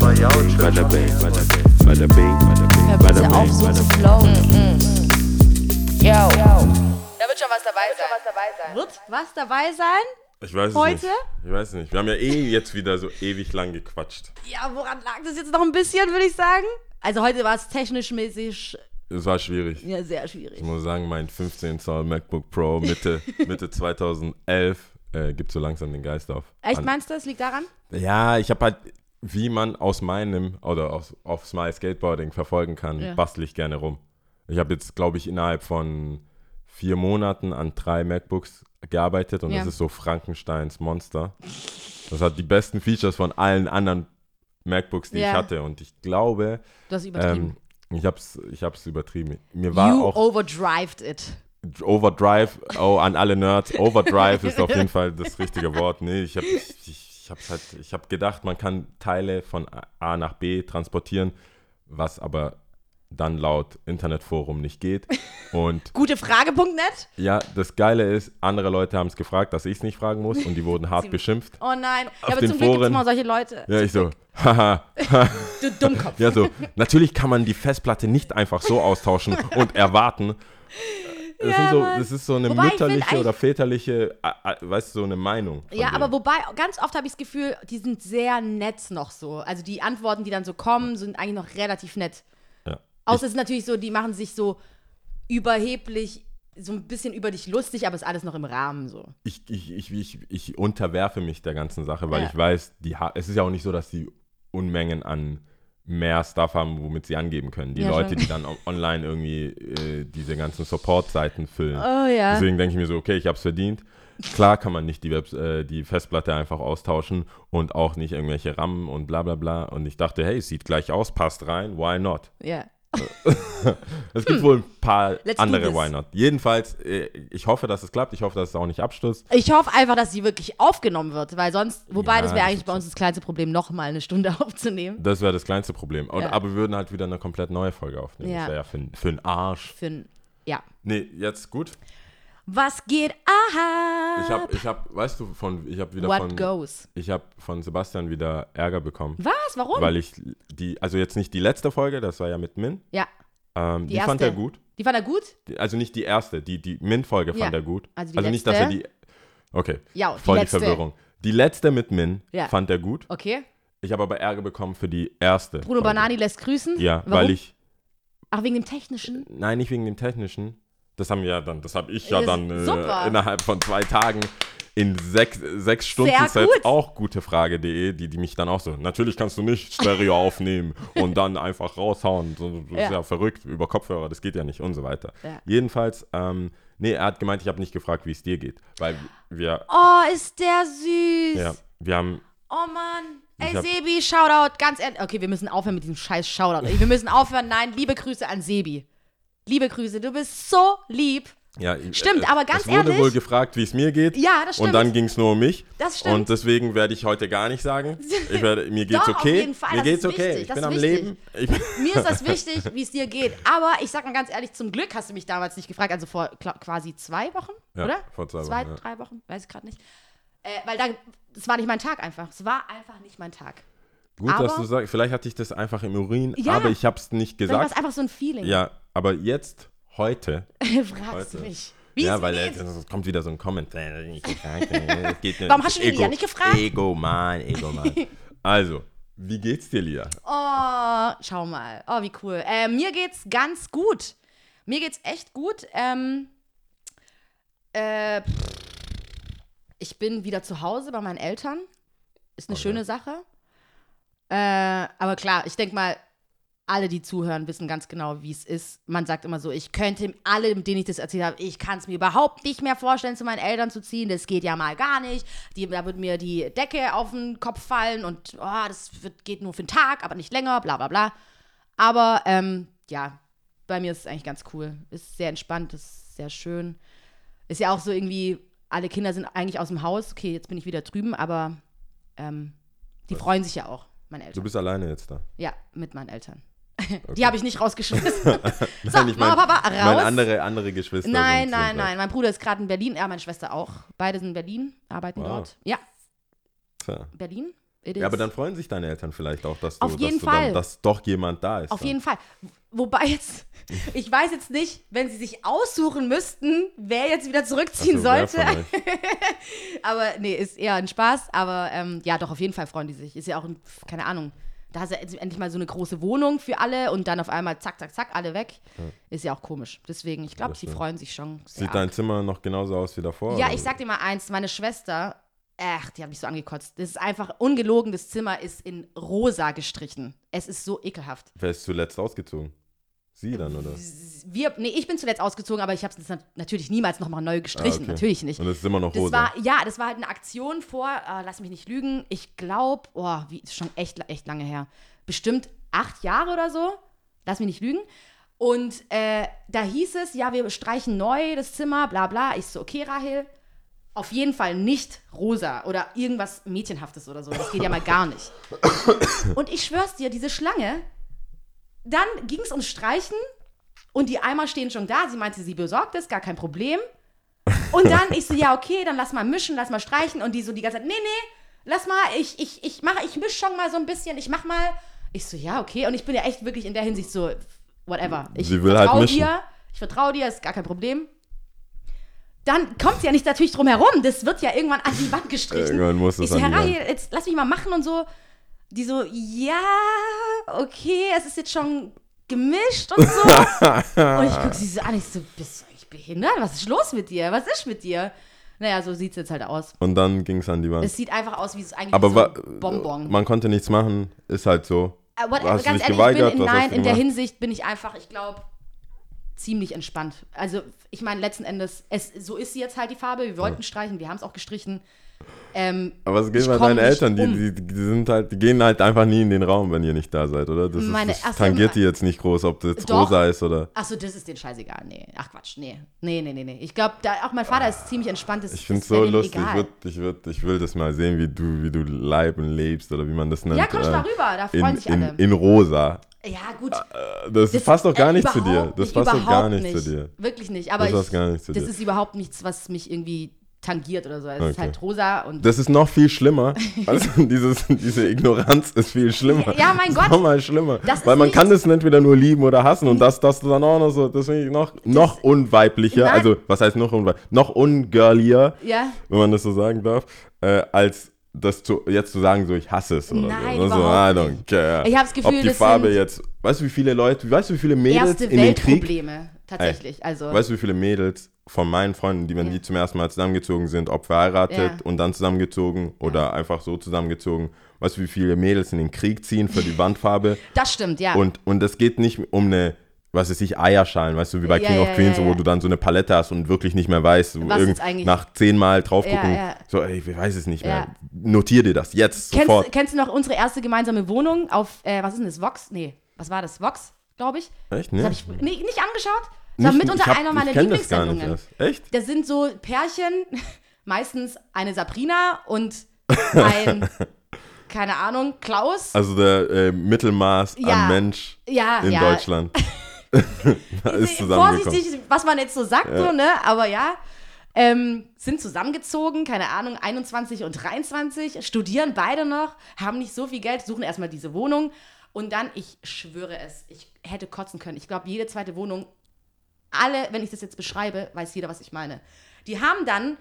Bada bing, bada bing, bada bing, bada bing, Hör bada bitte auf, bing, so bada zu bing. flowen. Yo. Da wird schon was dabei sein. Wird was dabei sein? Ich weiß es Heute? nicht. Ich weiß nicht. Wir haben ja eh jetzt wieder so ewig lang gequatscht. Ja, woran lag das jetzt noch ein bisschen, würde ich sagen? Also heute war es technisch mäßig Es war schwierig. ja, sehr schwierig. Ich muss sagen, mein 15 Zoll MacBook Pro Mitte, Mitte 2011 äh, gibt so langsam den Geist auf. Echt, An- meinst du, das liegt daran? Ja, ich habe halt, wie man aus meinem oder aus, auf Smile Skateboarding verfolgen kann, Ja. bastel ich gerne rum. Ich habe jetzt, glaube ich, innerhalb von vier Monaten an drei MacBooks gearbeitet und Ja. das ist so Frankensteins Monster. Das hat die besten Features von allen anderen MacBooks, die Ja. ich hatte. Und ich glaube, Du hast übertrieben. ähm, ich habe es ich hab's übertrieben. Mir war you auch overdrived it. Overdrive, oh, an alle Nerds, Overdrive ist auf jeden Fall das richtige Wort. Nee, ich habe ich, ich hab's halt, ich hab gedacht, man kann Teile von A nach B transportieren, was aber dann laut Internetforum nicht geht. Und Gute Frage.net? ja, das Geile ist, andere Leute haben es gefragt, dass ich es nicht fragen muss und die wurden hart beschimpft. Oh nein. Auf ja, aber den zum Glück gibt es mal solche Leute. Ja, ich so, haha, Du Dummkopf. ja so, natürlich kann man die Festplatte nicht einfach so austauschen und erwarten. Das, Ja, so, das ist so eine Wobei mütterliche oder väterliche, weißt du, so eine Meinung. Ja, denen. aber wobei, ganz oft habe ich das Gefühl, die sind sehr nett noch so. Also die Antworten, die dann so kommen, sind eigentlich noch relativ nett. Ja. Außer es ist natürlich so, die machen sich so überheblich, so ein bisschen über dich lustig, aber ist alles noch im Rahmen so. ich, ich, ich, ich, ich unterwerfe mich der ganzen Sache, weil Ja. ich weiß, die es ist ja auch nicht so, dass die Unmengen an mehr Stuff haben, womit sie angeben können. Die Ja, Leute, schon. die dann online irgendwie äh, diese ganzen Support-Seiten füllen. Oh ja. Deswegen denke ich mir so, okay, ich habe es verdient. Klar kann man nicht die, Webs äh, die Festplatte einfach austauschen und auch nicht irgendwelche RAM und bla bla bla. Und ich dachte, hey, es sieht gleich aus, passt rein, why not? Ja. Es gibt wohl ein paar Hm. Let's andere. Why Not. Jedenfalls, äh, ich hoffe, dass es klappt. Ich hoffe, dass es auch nicht abstürzt. Ich hoffe einfach, dass sie wirklich aufgenommen wird, weil sonst, wobei Ja, das wäre eigentlich bei uns das kleinste Problem, nochmal eine Stunde aufzunehmen. Das wäre das kleinste Problem. Und, Ja. Aber wir würden halt wieder eine komplett neue Folge aufnehmen. Ja. Das wäre ja für, für einen Arsch. Für ein, ja. Nee, jetzt gut. Was geht ab? Ich habe, ich hab, weißt du, von, ich habe wieder What von, goes? ich habe von Sebastian wieder Ärger bekommen. Was? Warum? Weil ich die, also jetzt nicht die letzte Folge, das war ja mit Min. ja. Ähm, die Die fand er gut. Die fand er gut? Die, also nicht die erste, die, die Min-Folge fand Ja. er gut. Also die nicht, dass er die. Okay. Ja, die voll letzte. die Verwirrung. Die letzte mit Min Ja. fand er gut. Okay. Ich habe aber Ärger bekommen für die erste. Bruno Folge. Banani lässt grüßen? Ja, Warum? weil ich. Ach, wegen dem Technischen? Nein, nicht wegen dem Technischen. Das haben wir ja dann, das habe ich ja dann äh, innerhalb von zwei Tagen in sechs, sechs Stunden Sehr Sets gut. auch gutefrage.de, die, die mich dann auch so, natürlich kannst du nicht Stereo aufnehmen und dann einfach raushauen. So, das ist Ja. verrückt, über Kopfhörer, das geht ja nicht und so weiter. Ja. Jedenfalls, ähm, nee, er hat gemeint, ich habe nicht gefragt, wie es dir geht, weil wir, Oh, ist der süß. ja, wir haben, Oh Mann. Ey, hab- Sebi, Shoutout. Ganz ehrlich. Okay, wir müssen aufhören mit diesem scheiß Shoutout. Wir müssen aufhören. Nein, liebe Grüße an Sebi. Liebe Grüße, du bist so lieb. ja, Stimmt, aber ganz es wurde ehrlich- wohl gefragt, wie es mir geht. Ja, das stimmt. Und dann ging es nur um mich. Das stimmt. Und deswegen werde ich heute gar nicht sagen. Ich werde, mir geht's Doch, auf okay. jeden Fall, Mir das geht's ist okay. wichtig, ich das bin am wichtig. Leben. Ich Mir ist das wichtig, wie es dir geht. Aber ich sag mal ganz ehrlich, zum Glück hast du mich damals nicht gefragt. Also vor quasi zwei Wochen, Ja, oder? vor zwei Zwei, Wochen, ja. drei Wochen, weiß ich gerade nicht. Äh, weil dann, es war nicht mein Tag einfach. Es war einfach nicht mein Tag. Gut, Aber- dass du sagst, vielleicht hatte ich das einfach im Urin, Ja. aber ich habe es nicht Dann war es gesagt. einfach so ein Feeling. Ja, aber jetzt, heute, Fragst du Heute. mich. Wie ja, weil geht. es kommt wieder so ein nur- Warum hast du Ego, Lia nicht gefragt? Ego, Mann, Ego, Mann. Also, wie geht's dir, Lia? Oh, schau mal. Oh, wie cool. Äh, mir geht's ganz gut. Mir geht's echt gut. Ähm, äh, ich bin wieder zu Hause bei meinen Eltern. Ist eine Okay. schöne Sache. Äh, aber klar, ich denke mal, alle, die zuhören, wissen ganz genau, wie es ist. Man sagt immer so, ich könnte alle, denen ich das erzählt habe, ich kann es mir überhaupt nicht mehr vorstellen, zu meinen Eltern zu ziehen. Das geht ja mal gar nicht. Die, da wird mir die Decke auf den Kopf fallen und oh, das wird, geht nur für einen Tag, aber nicht länger, bla bla bla. Aber ähm, ja, bei mir ist es eigentlich ganz cool. Ist sehr entspannt, ist sehr schön. Ist ja auch so irgendwie, alle Kinder sind eigentlich aus dem Haus. Okay, jetzt bin ich wieder drüben, aber ähm, die freuen sich ja auch, meine Du Eltern. bist alleine jetzt da. Ja, mit meinen Eltern. Die habe ich nicht rausgeschmissen. so, Nein, ich Mama, mein- Papa, raus. Meine andere, andere Geschwister. nein, nein, nein. Mein Bruder ist gerade in Berlin, er, meine Schwester auch. Beide sind in Berlin, arbeiten Wow. dort. Ja, Tja. Berlin. Ja, aber dann freuen sich deine Eltern vielleicht auch, dass du, Auf jeden dass, du dann, Fall. dass doch jemand da ist. Auf dann. jeden Fall. Wobei jetzt, ich weiß jetzt nicht, wenn sie sich aussuchen müssten, wer jetzt wieder zurückziehen Also, sollte. Aber nee, ist eher ein Spaß. Aber ähm, ja, doch, auf jeden Fall freuen die sich. Ist ja auch, ein, keine Ahnung, da hast du endlich mal so eine große Wohnung für alle und dann auf einmal zack, zack, zack, alle weg. Ist ja auch komisch. Deswegen, ich glaube, stimmt. freuen sich schon. Sieht dein Zimmer noch genauso aus wie davor? ja, ich sag dir mal eins, meine Schwester, ach, die hat mich so angekotzt. Das ist einfach ungelogen, das Zimmer ist in rosa gestrichen. Es ist so ekelhaft. Wer ist zuletzt ausgezogen? Sie dann, oder? Wir, nee, ich bin zuletzt ausgezogen, aber ich habe es natürlich niemals nochmal neu gestrichen. Ah, okay. Natürlich nicht. Und es ist immer noch Das rosa. war, ja, das war halt eine Aktion vor, äh, lass mich nicht lügen, ich glaube, oh, wie, ist schon echt, echt lange her. Bestimmt acht Jahre oder so, lass mich nicht lügen. Und äh, da hieß es, ja, wir streichen neu das Zimmer, bla bla. Ich so, okay, Rahel, auf jeden Fall nicht rosa oder irgendwas Mädchenhaftes oder so. Das geht ja mal gar nicht. Und ich schwör's dir, diese Schlange, dann ging es ums Streichen und die Eimer stehen schon da. Sie meinte, sie besorgt es, gar kein Problem. Und dann ich so, ja, okay, dann lass mal mischen, lass mal streichen. Und die so die ganze Zeit, nee, nee, lass mal, ich, ich, ich mache, ich misch schon mal so ein bisschen, ich mach mal. Ich so, ja, okay. Und ich bin ja echt wirklich in der Hinsicht so, whatever. Ich Sie will halt vertraue mischen. dir, ich vertraue dir, ist gar kein Problem. Dann kommt sie ja nicht natürlich drum herum. Das wird ja irgendwann an die Wand gestrichen. Irgendwann muss es ich so, Herr jetzt lass mich mal machen und so. Die so, ja, okay, es ist jetzt schon gemischt und so. und ich gucke sie so an, ich so, bist du eigentlich behindert? Was ist los mit dir? Was ist mit dir? Naja, so sieht es jetzt halt aus. Und dann ging es an die Wand. Es sieht einfach aus wie es eigentlich Aber so ein Bonbon. man konnte nichts machen, ist halt so. Äh, what, hast du ganz dich ehrlich, geweigert? in, nein, in der? Hinsicht bin ich einfach, ich glaube, ziemlich entspannt. Also, ich meine, letzten Endes, es, so ist sie jetzt halt die Farbe. Wir wollten streichen, wir haben es auch gestrichen. Ähm, Aber was geht bei deinen nicht Eltern? Die, um. die, die sind halt, die gehen halt einfach nie in den Raum, wenn ihr nicht da seid, oder? Das, Meine ist, das erste- tangiert die jetzt nicht groß, ob das jetzt Doch. rosa ist oder. Achso, das ist denen scheißegal. Nee, ach Quatsch, nee. Nee, nee, nee, nee. Ich glaube, auch mein Vater ist ziemlich entspannt. Das, Ich finde es so lustig. Ich, würd, ich, würd, ich will das mal sehen, wie du, wie du leib und lebst oder wie man das nennt. ja, komm schon äh, mal rüber, da freuen in, sich alle. in, in rosa. ja, gut. Äh, Das, Das- passt doch gar äh, nicht zu dir. Das nicht, passt doch gar überhaupt nicht, zu dir. Wirklich nicht. Aber Das ich, nicht das ist überhaupt nichts, was mich irgendwie tangiert oder so. Es ist Okay. halt rosa und Das ist noch viel schlimmer. Also dieses, diese Ignoranz ist viel schlimmer. Ja, mein Das ist Gott. Noch mal schlimmer. Ist Weil man kann das entweder nur lieben oder hassen und das, das dann auch noch so, ich noch, noch unweiblicher, Nein. also was heißt noch unweiblicher, noch ungirlier, ja. wenn man das so sagen darf, äh, als das zu, jetzt zu sagen, so ich hasse es oder Nein, so. Also, überhaupt I don't care. Ich hab das Gefühl, Ob die Farbe jetzt, weißt du wie viele Leute, weißt du wie viele Mädels Erste in den Krieg tatsächlich. Also, Weißt du, wie viele Mädels von meinen Freunden, die, wenn Ja. die zum ersten Mal zusammengezogen sind, ob verheiratet Ja. und dann zusammengezogen oder einfach so zusammengezogen, weißt du, wie viele Mädels in den Krieg ziehen für die Wandfarbe? das stimmt, ja. Und, und es geht nicht um eine, was weiß ich, Eierschalen, weißt du, wie bei Ja, King ja, of Queens, ja, wo ja. du dann so eine Palette hast und wirklich nicht mehr weißt, wo irgend- nach zehnmal drauf gucken, Ja, ja. so, ey, ich weiß es nicht mehr. Ja. Notier dir das jetzt kennst, sofort. kennst du noch unsere erste gemeinsame Wohnung auf, äh, was ist denn das, Vox? Nee, was war das? Vox, glaube ich. Echt, Das ne? habe ich nee, nicht angeschaut. Das war Nicht- mitunter ich hab- einer meiner das Lieblingssendungen. Echt? Das sind so Pärchen, meistens eine Sabrina und ein, keine Ahnung, Klaus. Also der äh, Mittelmaß Ja. an Mensch ja, in ja. Deutschland ist. Vorsichtig, was man jetzt so sagt, so, ne? Aber ja. Ähm, sind zusammengezogen, keine Ahnung, 21 und 23, studieren beide noch, haben nicht so viel Geld, suchen erstmal diese Wohnung und dann, ich schwöre es, ich hätte kotzen können. Ich glaube, jede zweite Wohnung, alle, wenn ich das jetzt beschreibe, weiß jeder, was ich meine. Die haben dann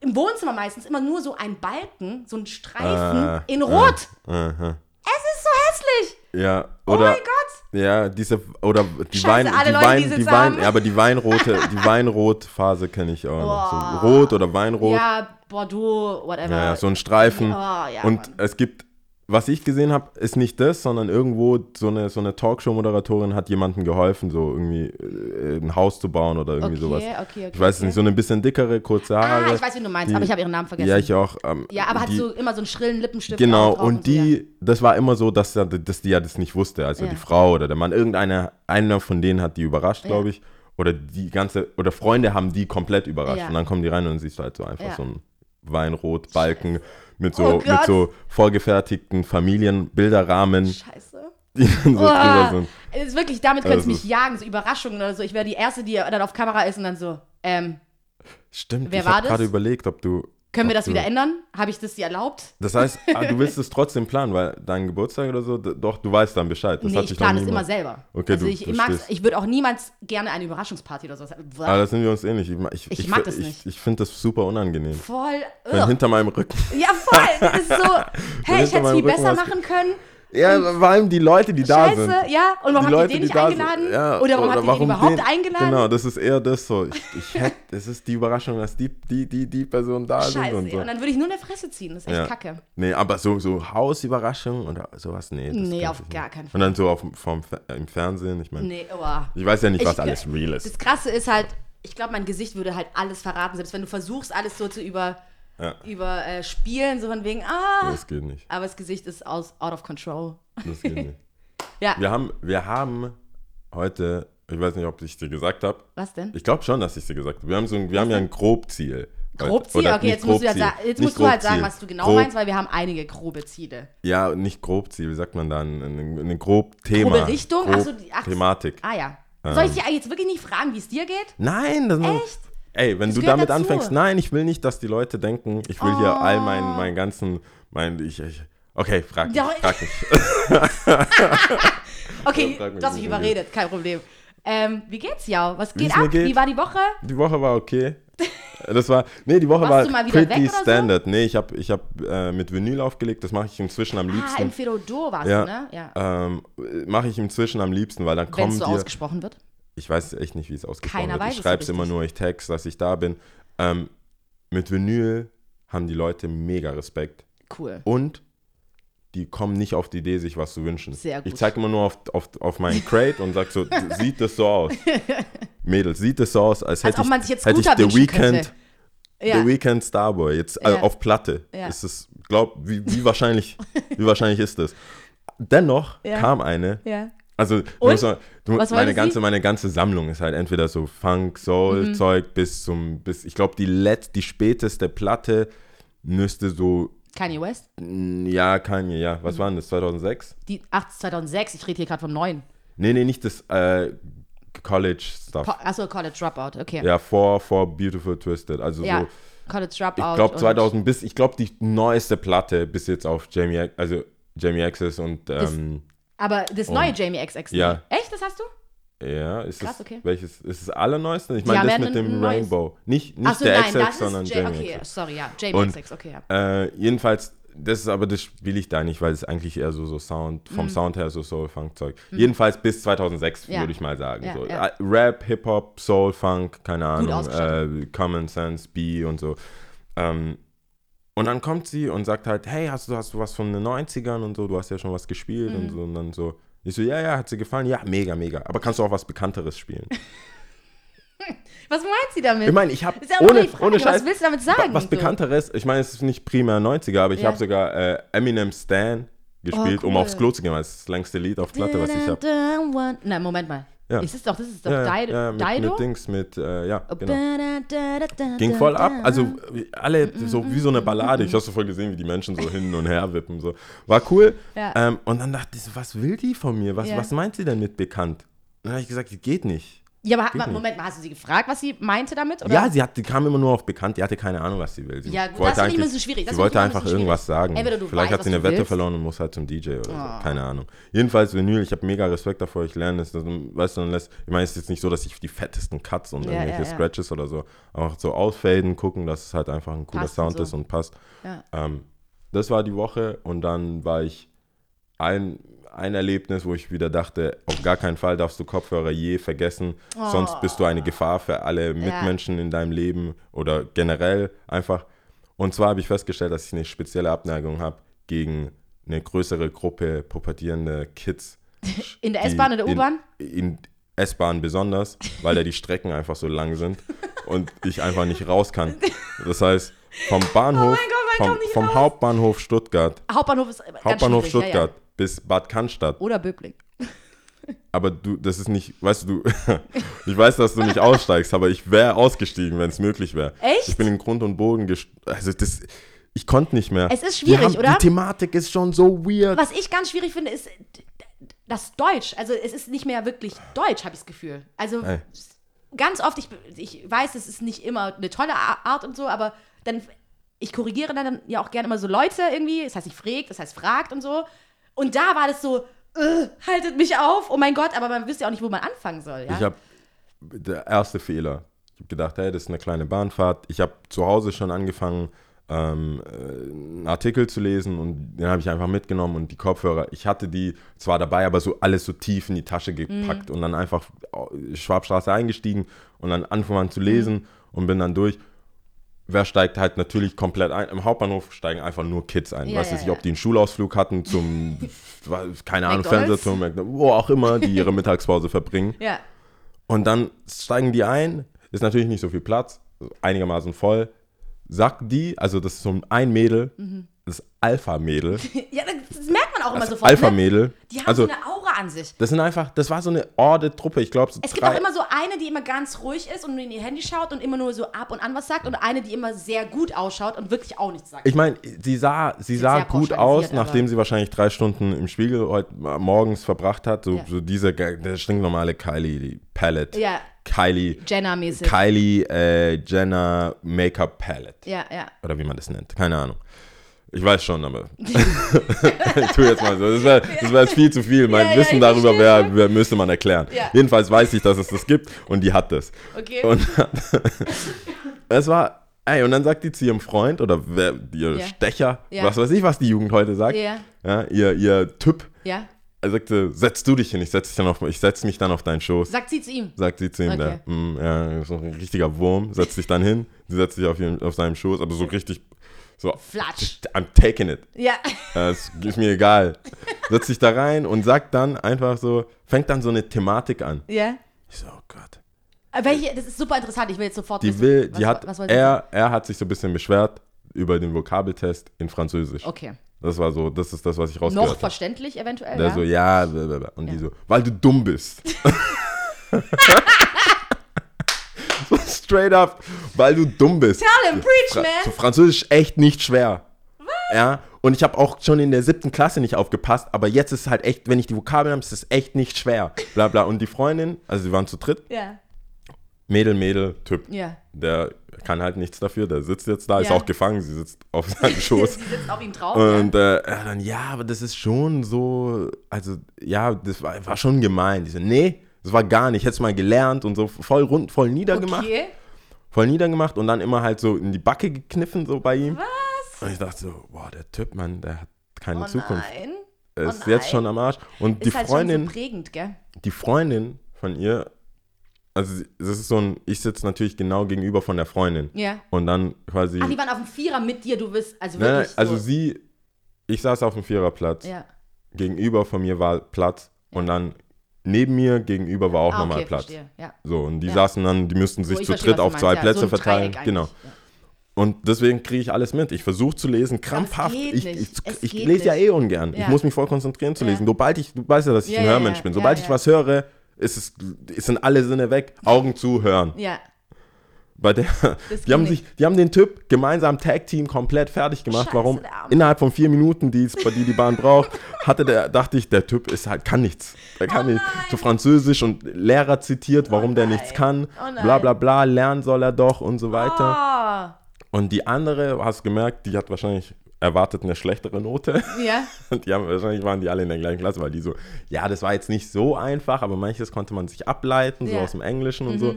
im Wohnzimmer meistens immer nur so einen Balken, so einen Streifen Ah, in Rot. Aha. Es ist so hässlich. Ja, Oh oder mein Gott. ja, diese oder die Scheiße, Wein, die Leute, Wein, die Wein, ja, aber die Weinrote, die Weinrotphase kenne ich auch noch. So Rot oder Weinrot. Ja, Ja, Bordeaux, whatever. ja, so ein Streifen. Oh, ja, Und Mann. es gibt was ich gesehen habe, ist nicht das, sondern irgendwo so eine, so eine Talkshow-Moderatorin hat jemandem geholfen, so irgendwie äh, ein Haus zu bauen oder irgendwie Okay, sowas. okay, okay, ich weiß okay. nicht, so eine bisschen dickere, kurze Haare. Ah, ich weiß, wie du meinst, die- aber ich habe ihren Namen vergessen. Ja, ich auch. Ähm, Ja, aber hat die, so immer so einen schrillen Lippenstift. Genau, drauf und so, ja. die, das war immer so, dass, dass die ja das nicht wusste, also Ja. die Frau oder der Mann, irgendeiner, einer von denen hat die überrascht, Ja. glaube ich. Oder die ganze, oder Freunde haben die komplett überrascht. Und dann kommen die rein und dann siehst du halt so einfach so einen Weinrotbalken mit so, Oh mit so vorgefertigten Familienbilderrahmen, Scheiße. die dann so Oh, sind. es ist wirklich, damit könntest du Also- mich jagen, so Überraschungen oder so. Ich wäre die Erste, die dann auf Kamera ist und dann so, ähm, Stimmt, Wer ich habe gerade überlegt, ob du, Können wir das wieder ändern? Habe ich das dir erlaubt? Das heißt, ah, du willst es trotzdem planen, weil dein Geburtstag oder so, doch, du weißt dann Bescheid. Das nee, ich plane es immer selber. Okay, also du ich, ich, mag's, ich würde auch niemals gerne eine Überraschungsparty oder sowas. Aber Ah, das sind wir uns ähnlich. Ich, ich, Ich ich, mag das ich, nicht. Ich finde das super unangenehm. Voll. Wenn hinter meinem Rücken. Ja, voll. Das ist so, hey, ich hätte es viel Rücken besser machen können. Ja, vor allem die Leute, die da Scheiße, sind. ja. Und warum die habt Leute, ihr den die nicht sind. eingeladen? Ja, oder warum habt ihr den überhaupt den- eingeladen? Genau, das ist eher das so. Ich, ich hätte, es ist die Überraschung, dass die, die, die, die Person da sind Scheiße. und Und, so. dann würde ich nur eine Fresse ziehen. Das ist echt Ja. kacke. Nee, aber so, so Hausüberraschung oder sowas, nee. Nee, auf gar keinen Fall. Und dann so auf, vom, im Fernsehen, ich meine, Nee, oh. ich weiß ja nicht, was Ich- alles real ist. Das Krasse ist halt, ich glaube, mein Gesicht würde halt alles verraten, selbst wenn du versuchst, alles so zu über, Ja. über äh, spielen, so von wegen, ah. Das geht nicht. Aber das Gesicht ist aus, out of control. Das geht nicht. Ja, Wir haben, wir haben heute, ich weiß nicht, ob ich dir gesagt habe, was denn? ich glaube schon, dass ich dir gesagt habe. Wir haben, so ein, wir haben ja ein Grobziel. Grobziel? Okay, jetzt musst du, ja jetzt musst du halt sagen, was du genau Grob- meinst, weil wir haben einige grobe Ziele. Ja, nicht Grobziel, wie sagt man dann? Ein, ein grob Thema. Grobe Richtung? Grob Ach so, ach, Thematik. Ah ja. Soll ich dir jetzt wirklich nicht fragen, wie es dir geht? Nein, das Echt? Ey, wenn Das du damit dazu. anfängst, nein, ich will nicht, dass die Leute denken, ich will hier all Oh. meinen, meinen ganzen, mein, ich, ich, okay, frag mich, frag mich. Okay, Ja, du hast mich überredet, kein Problem. Ähm, wie geht's ja? Was geht ab? geht? Wie war die Woche? Die Woche war okay. Das war, nee, die Woche Warst war pretty oder so? standard. Nee, ich habe ich hab, äh, mit Vinyl aufgelegt, das mache ich inzwischen am Ah, liebsten. im Ferodor warst ja, du, ne? Ja. ähm, mache ich inzwischen am liebsten, weil dann Wenn kommen es so dir, ausgesprochen wird. Ich weiß echt nicht, wie es ausgesprochen Keiner wird. weiß Ich schreibe es immer nur, ich text, dass ich da bin. Ähm, mit Vinyl haben die Leute mega Respekt. Cool. Und die kommen nicht auf die Idee, sich was zu wünschen. Sehr gut. Ich zeige immer nur auf, auf, auf meinen Crate und sag so, sieht das so aus? Mädels, sieht das so aus, als Als hätte ich, man sich jetzt hätte ich The könnte. Ja. The Weeknd Starboy, jetzt äh, Ja. auf Platte. Ja. Ist es, glaub, wie, wie wahrscheinlich, wie wahrscheinlich ist das? Dennoch kam eine. Also mal- du, meine ganze, sie? meine ganze Sammlung ist halt entweder so Funk, Soul Mhm. Zeug bis zum, bis, ich glaube die letzt, die späteste Platte müsste so, Kanye West? ja, Kanye, ja, Mhm. was war denn das, 2006? Die, ach, 2006, ich rede hier gerade vom neuen. Nee, nee, nicht das äh, College-Stuff. Co Achso, College Dropout, okay. ja, vor, vor Beautiful Twisted. Also Ja, so, College Dropout. ich glaube und 2000 bis, ich glaube die neueste Platte bis jetzt auf Jamie, also Jamie Access und, ähm, Aber das neue Jamie XX. ne? Ja. Echt, das hast du? ja, ist Krass, es, okay. welches, ist es allerneueste? Ich meine haben das ja mit dem Rainbow. Nicht, nicht Achso, der nein, XX, das sondern Ja- Jamie Okay, Access. sorry, ja. Jamie Und- XX, okay, ja. Äh, jedenfalls, das ist aber, das spiele ich da nicht, weil es eigentlich eher so, so Sound, vom Sound her so Soul-Funk-Zeug. Jedenfalls bis 2006, Mhm. Ja. würde ich mal sagen. Ja, so. ja. Äh, Rap, Hip-Hop, Soul-Funk, keine Ahnung, äh. Common Sense, B und so. Ähm, und dann kommt sie und sagt halt, hey, hast du, hast du was von den 90ern und so, du hast ja schon was gespielt Mhm. und so. Und dann so, ich so, ja, ja, hat sie gefallen? Ja, mega, mega. Aber kannst du auch was Bekannteres spielen? Was meint sie damit? Ich meine, ich habe ja ohne, ohne was Scheiß, willst du damit sagen? was So. Bekannteres, ich meine, es ist nicht primär 90er, aber ich Ja. habe sogar äh, Eminem Stan gespielt, Oh, um cool. aufs Klo zu gehen, weil es ist das längste Lied auf Platte, was ich habe. Nein, Moment mal. Ja. Ist es doch, das ist doch Ja, Dido? ja, mit, Dido? mit Dings, mit, äh, ja, genau. Ging voll ab, also alle so wie so eine Ballade. Ich habe so voll gesehen, wie die Menschen so hin und her wippen. So. War cool. Ja. Ähm, und dann dachte ich so, was will die von mir? Was, was meint sie denn mit bekannt? Dann habe ich gesagt, geht nicht. Ja, aber Geht. Moment mal, hast du sie gefragt, was sie meinte damit? Oder? Ja, sie hat, die kam immer nur auf bekannt, die hatte keine Ahnung, was sie will. Sie Ja, gut, wollte das ich ein bisschen schwierig. Das Sie wollte einfach irgendwas sagen. Entweder du Vielleicht weißt, hat sie eine Wette willst. verloren und muss halt zum DJ oder so. Oh. Keine Ahnung. Jedenfalls Vinyl, ich habe mega Respekt davor, ich lerne es. Weißt du, dann lässt, ich meine, es ist jetzt nicht so, dass ich die fettesten Cuts und Ja, irgendwelche ja, ja. Scratches oder so, auch so ausfaden, gucken, dass es halt einfach ein cooler Passt und Sound so. ist und passt. Ähm, das war die Woche und dann war ich ein, ein Erlebnis, wo ich wieder dachte, auf gar keinen Fall darfst du Kopfhörer je vergessen, sonst bist du eine Gefahr für alle Mitmenschen in deinem Leben oder generell einfach. Und zwar habe ich festgestellt, dass ich eine spezielle Abneigung habe gegen eine größere Gruppe pubertierende Kids. In der S-Bahn oder in- U-Bahn? In S-Bahn besonders, weil da die Strecken einfach so lang sind und ich einfach nicht raus kann. Das heißt, vom Bahnhof, Oh mein Gott, vom, vom. Hauptbahnhof Stuttgart, Hauptbahnhof ist Hauptbahnhof Stuttgart Ja, bis Bad Cannstatt. Oder Böbling. Aber du, das ist nicht, weißt du, du ich weiß, dass du nicht aussteigst, aber ich wäre ausgestiegen, wenn es möglich wäre. Echt? Ich bin in Grund und Boden gest also das, ich konnte nicht mehr. Es ist schwierig, haben, oder? Die Thematik ist schon so weird. Was ich ganz schwierig finde, ist das Deutsch. Also es ist nicht mehr wirklich Deutsch, habe ich das Gefühl. Also Ey. ganz oft, ich, ich weiß, es ist nicht immer eine tolle Art und so, aber dann, ich korrigiere dann ja auch gerne immer so Leute irgendwie, das heißt, ich fragt, das heißt, fragt und so. Und da war das so, äh, haltet mich auf, oh mein Gott, aber man wüsste ja auch nicht, wo man anfangen soll. Ja? Ich habe der erste Fehler. Ich habe gedacht, hey, das ist eine kleine Bahnfahrt. Ich habe zu Hause schon angefangen, ähm, äh, einen Artikel zu lesen und den habe ich einfach mitgenommen und die Kopfhörer. Ich hatte die zwar dabei, aber so alles so tief in die Tasche gepackt und dann einfach äh, Schwabstraße eingestiegen und dann angefangen zu lesen und bin dann durch. Wer steigt halt natürlich komplett ein? Im Hauptbahnhof steigen einfach nur Kids ein. Ja, Weiß ja, ich, ja. ob die einen Schulausflug hatten zum, keine Ahnung? Fernsehturm, wo auch immer, die ihre Mittagspause verbringen. ja. Und dann steigen die ein, ist natürlich nicht so viel Platz, einigermaßen voll. Sagt die, also das ist so ein Mädel, Mhm. das Alpha-Mädel, Ja, das merkt man auch immer sofort. Ne? Alpha-Mädel. Die haben Also so eine Aura an sich. das sind einfach, das war so eine Orde-Truppe, ich glaube so Es gibt auch immer so eine, die immer ganz ruhig ist und in ihr Handy schaut und immer nur so ab und an was sagt und eine, die immer sehr gut ausschaut und wirklich auch nichts sagt. ich meine, sie sah, sie sah gut aus, nachdem sie wahrscheinlich drei Stunden im Spiegel heute morgens verbracht hat. So, Ja. so diese, der stinknormale Kylie die Palette. Ja. Kylie, Jenner-mäßig. Kylie äh, Jenner Make-up Palette. Ja, ja. Oder wie man das nennt. Keine Ahnung. Ich weiß schon, aber ich tue jetzt mal so. Das wäre das wär viel zu viel. Mein Ja, ja, Wissen ich darüber wär, wär, müsste man erklären. Ja. Jedenfalls weiß ich, dass es das gibt und die hat das. Okay. Und es war, ey, und dann sagt die zu ihrem Freund oder wer, ihr Ja. Stecher, Ja. was weiß ich, was die Jugend heute sagt, Ja. ja, ihr, ihr Typ, ja. er sagte, setz du dich hin, ich setz, dich dann auf, ich setz mich dann auf deinen Schoß. Sagt sie zu ihm. Sagt sie zu ihm, Okay. der, mm, ja, so ein richtiger Wurm, setzt sich dann hin, sie setzt sich auf, ihren, auf seinem Schoß, aber so richtig, so, Flatsch. I'm taking it. Ja. Äh, Es ist mir egal. Setzt sich da rein und sagt dann einfach so, fängt dann so eine Thematik an. Ja. Ich so, oh Gott. Welche, das ist super interessant, ich will jetzt sofort Die wissen, will, was, die hat, was wollte sie er, er hat sich so ein bisschen beschwert über den Vokabeltest in Französisch. Okay. Das war so, das ist das, was ich Noch rausgehört habe. verständlich eventuell, Der ja? so, ja, blablabla. und die so, weil du dumm bist. straight up, weil du dumm bist. Tell him, preach, man. so Französisch echt nicht schwer. Ja, und ich habe auch schon in der siebten Klasse nicht aufgepasst, aber jetzt ist es halt echt, wenn ich die Vokabeln habe, ist es echt nicht schwer. Bla bla. Und die Freundin, also sie waren zu dritt, Ja. Mädel, Mädel, Typ. Ja. Der kann halt nichts dafür, der sitzt jetzt da, ist Ja. auch gefangen, sie sitzt auf seinem Schoß. Sie sitzt auf ihm drauf. Und äh, er dann, ja, aber das ist schon so, also ja, das war, war schon gemein. Die so, nee, das war gar nicht, hättest mal gelernt und so voll rund, voll ja. niedergemacht. Okay. Voll niedergemacht und dann immer halt so in die Backe gekniffen, so bei ihm. Was? Und ich dachte so, boah, der Typ, Mann, der hat keine Oh Zukunft. nein. Er Oh ist jetzt nein. schon am Arsch. Und die ist halt Freundin, schon so prägend, gell? die Freundin von ihr, also das ist so ein, ich sitze natürlich genau gegenüber von der Freundin. Ja. Und dann quasi. Ach, die waren auf dem Vierer mit dir, du bist, also nein, nein, wirklich also so. sie, ich saß auf dem Viererplatz. Ja. gegenüber von mir war Platz und dann neben mir gegenüber war auch Ah, nochmal okay, Platz. Ja. So, und die Ja. saßen dann, die müssten So, sich ich zu verstehe, dritt auf zwei ja. Plätze so verteilen. Genau. Ja. Und deswegen kriege ich alles mit. Ich versuche zu lesen, krampfhaft. Ich, ich, ich lese ja nicht. eh ungern. Ich Ja. muss mich voll konzentrieren zu Ja. lesen. Sobald ich, du weißt ja, dass ich Ja, ein ja, Hörmensch ja. bin. Ja, Sobald ich ja. was höre, ist es, es sind alle Sinne weg. Augen zu, hören. ja. Bei der, Das die, haben sich, die haben den Typ gemeinsam Tag-Team komplett fertig gemacht. Scheiße, Warum? Innerhalb von vier Minuten, die, es- die die Bahn braucht, hatte der, dachte ich, der Typ ist halt, kann nichts. Der kann Oh nicht. nein. So Französisch und Lehrer zitiert, warum der nichts kann. Oh bla bla bla, lernen soll er doch und so weiter. Ah. Und die andere, hast du gemerkt, die hat wahrscheinlich erwartet eine schlechtere Note. Ja. Und die haben, wahrscheinlich waren die alle in der gleichen Klasse, weil die so, ja, das war jetzt nicht so einfach, aber manches konnte man sich ableiten, so Ja. Mhm. aus dem Englischen und so.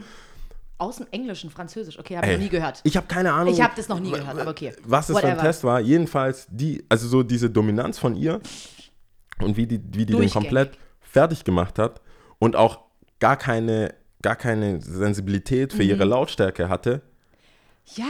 Aus dem Englischen, Französisch. Okay, habe ich noch nie gehört. Ich habe keine Ahnung. Ich habe das noch nie gehört, aber okay. Was das für ein. Test war, jedenfalls die, also so diese Dominanz von ihr und wie die, wie die den komplett fertig gemacht hat und auch gar keine, gar keine Sensibilität für Mhm. ihre Lautstärke hatte. Ja.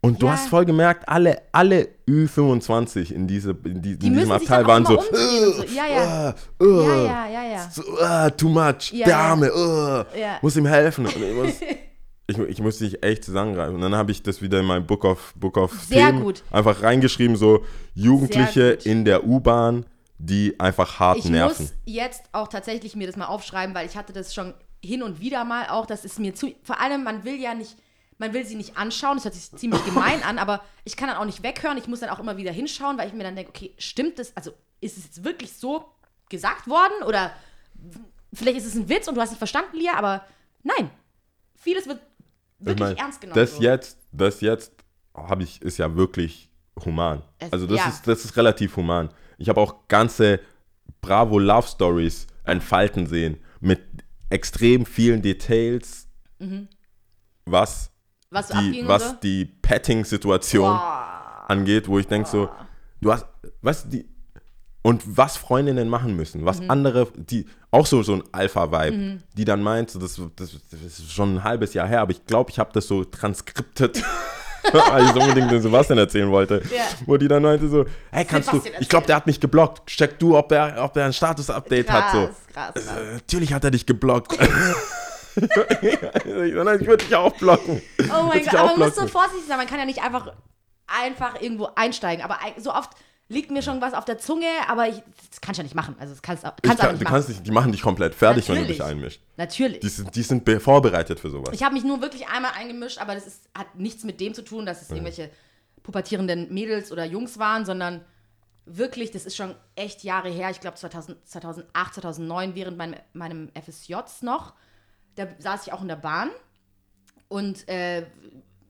Und du Ja. hast voll gemerkt, alle, alle Ü25 in, diese, in, die, Die in diesem Abteil waren so, so. Ja, ja. äh, äh, Ja, ja, ja, ja. so, ah, too much, der. Arme, äh, Ja. muss ihm helfen. Und ich, muss, ich, ich musste dich echt zusammengreifen. Und dann habe ich das wieder in mein Book of, Book of Sehr Themen gut. einfach reingeschrieben, so Jugendliche in der U-Bahn, die einfach hart Ich nerven. muss jetzt auch tatsächlich mir das mal aufschreiben, weil ich hatte das schon hin und wieder mal auch, das ist mir zu, vor allem, man will ja nicht, man will sie nicht anschauen, das hört sich ziemlich gemein an, aber ich kann dann auch nicht weghören, ich muss dann auch immer wieder hinschauen, weil ich mir dann denke, okay, stimmt das, also ist es jetzt wirklich so gesagt worden? Oder vielleicht ist es ein Witz und du hast nicht verstanden, Lia, aber nein, vieles wird Ich wirklich mein, ernst genommen. das so. jetzt, das jetzt habe ich, ist ja wirklich human. Es- also das, ja. ist, das ist relativ human. Ich habe auch ganze Bravo Love Stories entfalten sehen mit extrem vielen Details, was Was die, was die Petting-Situation angeht, wo ich denke so, du hast, weißt du, die, und was Freundinnen machen müssen, was Mhm. andere, die, auch so, so ein Alpha-Vibe, die dann meint, so, das, das, das ist schon ein halbes Jahr her, aber ich glaube, ich habe das so transkriptet, weil ich so unbedingt den Sebastian erzählen wollte, Ja. wo die dann meinte so, hey, kannst du, Sebastian ich glaube, der hat mich geblockt, check du, ob der, ob der ein Status-Update hat, so. Krass, krass. Äh, natürlich hat er dich geblockt. ich würde dich auch blocken. Oh mein Gott, aber man muss so vorsichtig sein. Man kann ja nicht einfach, einfach irgendwo einsteigen. Aber so oft liegt mir schon was auf der Zunge, aber ich, das kannst du ja nicht machen. Also das kannst, kannst Ich du auch kann, nicht du machen. kannst nicht, die machen dich komplett fertig, wenn du Natürlich. dich einmischst. Natürlich. Die sind, die sind be- vorbereitet für sowas. Ich habe mich nur wirklich einmal eingemischt, aber das ist, hat nichts mit dem zu tun, dass es irgendwelche pubertierenden Mädels oder Jungs waren, sondern wirklich, das ist schon echt Jahre her. Ich glaube 2000, 2008, 2009, während meinem, meinem FSJs noch. Da saß ich auch in der Bahn und äh,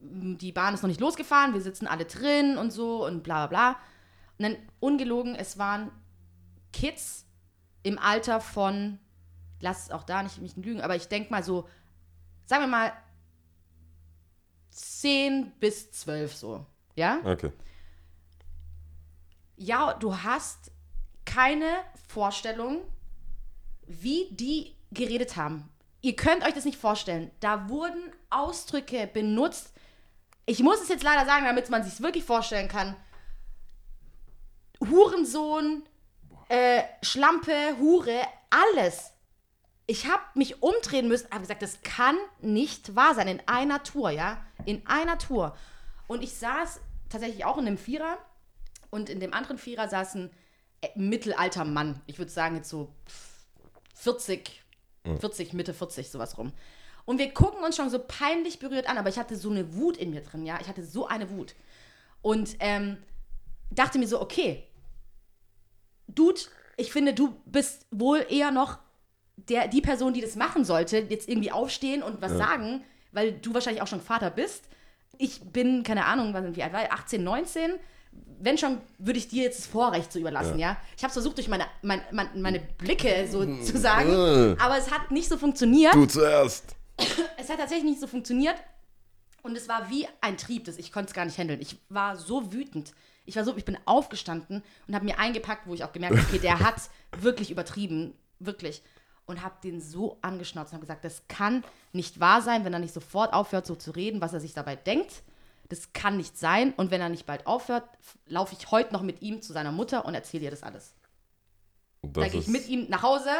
die Bahn ist noch nicht losgefahren. Wir sitzen alle drin und so und bla bla bla. Und dann ungelogen, es waren Kids im Alter von, lass es auch da nicht mich lügen, aber ich denke mal so, sagen wir mal 10 bis 12 so. Ja? Okay. Ja, du hast keine Vorstellung, wie die geredet haben. Ihr könnt euch das nicht vorstellen. Da wurden Ausdrücke benutzt. Ich muss es jetzt leider sagen, damit man sich es wirklich vorstellen kann. Hurensohn, äh, Schlampe, Hure, alles. Ich habe mich umdrehen müssen, habe gesagt, das kann nicht wahr sein. In einer Tour, ja? In einer Tour. Und ich saß tatsächlich auch in einem Vierer und in dem anderen Vierer saß ein äh, mittelalter Mann. Ich würde sagen, jetzt so 40, 40, Mitte 40, sowas rum. Und wir gucken uns schon so peinlich berührt an, aber ich hatte so eine Wut in mir drin, ja. Ich hatte so eine Wut. Und ähm, dachte mir so, okay, Dude, ich finde, du bist wohl eher noch der, die Person, die das machen sollte, jetzt irgendwie aufstehen und was sagen, weil du wahrscheinlich auch schon Vater bist. Ich bin, keine Ahnung, was, wie alt war ich, 18, 19? Wenn schon, würde ich dir jetzt das Vorrecht so überlassen, ja? Ich habe versucht, durch meine, mein, mein, meine Blicke so zu sagen, aber es hat nicht so funktioniert. Du zuerst. Es hat tatsächlich nicht so funktioniert. Und es war wie ein Trieb, das ich konnte es gar nicht handeln. Ich war so wütend. Ich war so, ich bin aufgestanden und habe mir eingepackt, wo ich auch gemerkt habe, okay, der hat wirklich übertrieben, wirklich. Und habe den so angeschnauzt und habe gesagt, das kann nicht wahr sein, wenn er nicht sofort aufhört, so zu reden, was er sich dabei denkt. Das kann nicht sein. Und wenn er nicht bald aufhört, laufe ich heute noch mit ihm zu seiner Mutter und erzähle ihr das alles. Da Das gehe ich mit ihm nach Hause.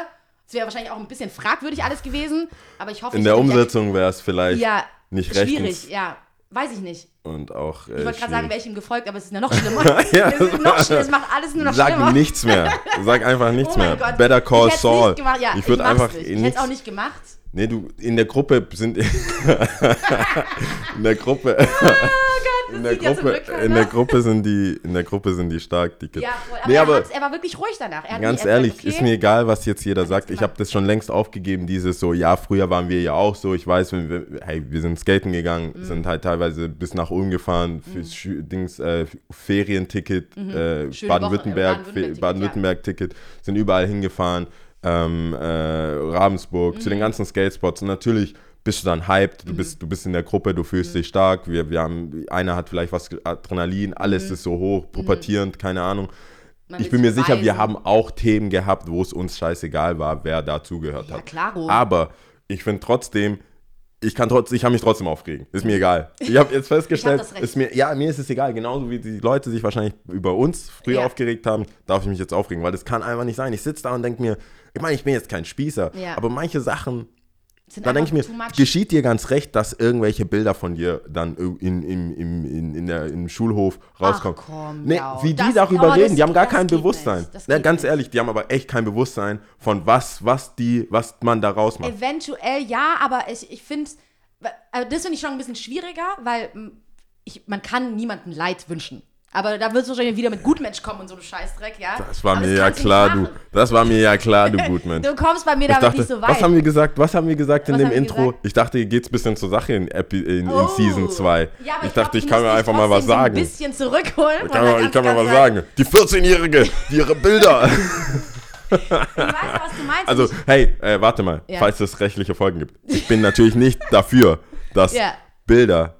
Es wäre wahrscheinlich auch ein bisschen fragwürdig alles gewesen, aber ich hoffe, in der Umsetzung wäre es vielleicht ja, nicht schwierig, rechtens ja. Weiß ich nicht. und auch äh, Ich wollte gerade sagen, wäre ich ihm gefolgt, aber es ist ja noch schlimmer. Ja, es ist noch schlimmer, es macht alles nur noch Sag schlimmer. nichts mehr. Sag einfach nichts Oh mehr. Gott. Better call ich Saul. Gemacht. Ja, ich würde einfach nicht. Ich hätte es auch nicht gemacht. Nee, du, in der Gruppe sind. in der Gruppe. in der ja Gruppe, keiner. in der Gruppe sind die, in der Gruppe sind die stark, die Kids. Ja. Aber, nee, er, aber er war wirklich ruhig danach. Ganz ehrlich, gesagt, ist okay, mir egal, was jetzt jeder sagt. Ich habe das schon längst aufgegeben, dieses so, ja, früher waren wir ja auch so. Ich weiß, wenn wir, hey, wir sind skaten gegangen, Mhm. sind halt teilweise bis nach Ulm gefahren, fürs Schü- Dings, äh, Ferienticket, äh, Mhm. Schöne Wochen- Baden-Württemberg, Baden-Württemberg-Ticket, sind überall hingefahren, ähm, äh, Ravensburg, zu Mhm. den ganzen Skatespots. Und natürlich bist du dann hyped, du, bist, du bist in der Gruppe, du fühlst Mhm. dich stark. Wir, wir haben, einer hat vielleicht was Adrenalin, alles ist so hoch, pubertierend, keine Ahnung. man Ich bin mir sich sicher, wir beweisen. haben auch Themen gehabt, wo es uns scheißegal war, wer dazugehört Ja, hat. klaro. Aber ich finde trotzdem, ich kann, trotz, ich kann mich trotzdem aufregen. Ist mir egal. Ich habe jetzt festgestellt, Recht. ist mir, ja, mir ist es egal. Genauso wie die Leute sich wahrscheinlich über uns früher Ja. aufgeregt haben, darf ich mich jetzt aufregen, weil das kann einfach nicht sein. Ich sitze da und denke mir, ich meine, ich bin jetzt kein Spießer, Ja. aber manche Sachen, da denke ich mir, geschieht dir ganz recht, dass irgendwelche Bilder von dir dann in, in, in, in, der, im Schulhof rauskommen. komm, nee, ja. wie die Das- darüber reden, das- die haben gar kein Bewusstsein. Na, ganz nicht. ehrlich, die haben aber echt kein Bewusstsein von was, was die, was man da rausmacht. Eventuell ja, aber ich, ich finde, also das finde ich schon ein bisschen schwieriger, weil mm, ich, man kann niemandem Leid wünschen. Aber da wird es wahrscheinlich wieder mit Gutmensch kommen und so ein Scheißdreck, ja? Das war Aber mir ja kannst nicht klar, du. Das war mir ja klar, du Gutmensch. Du kommst bei mir Ich damit dachte, nicht so weit. was haben wir gesagt? Was haben wir gesagt in Was dem haben wir Intro? gesagt? Ich dachte, hier geht's ein bisschen zur Sache in, Epi in, in Oh. Season 2. Ja, aber ich dachte, ich du kann mir einfach mal was sagen. So ein bisschen zurückholen. Ich kann, mal, ich kann mal was sagen. Die 14-Jährige, die ihre Bilder. Ich weiß, was du meinst. Also, Ich- hey, äh, warte mal, Ja. falls es rechtliche Folgen gibt. Ich bin natürlich nicht dafür, dass Ja. Bilder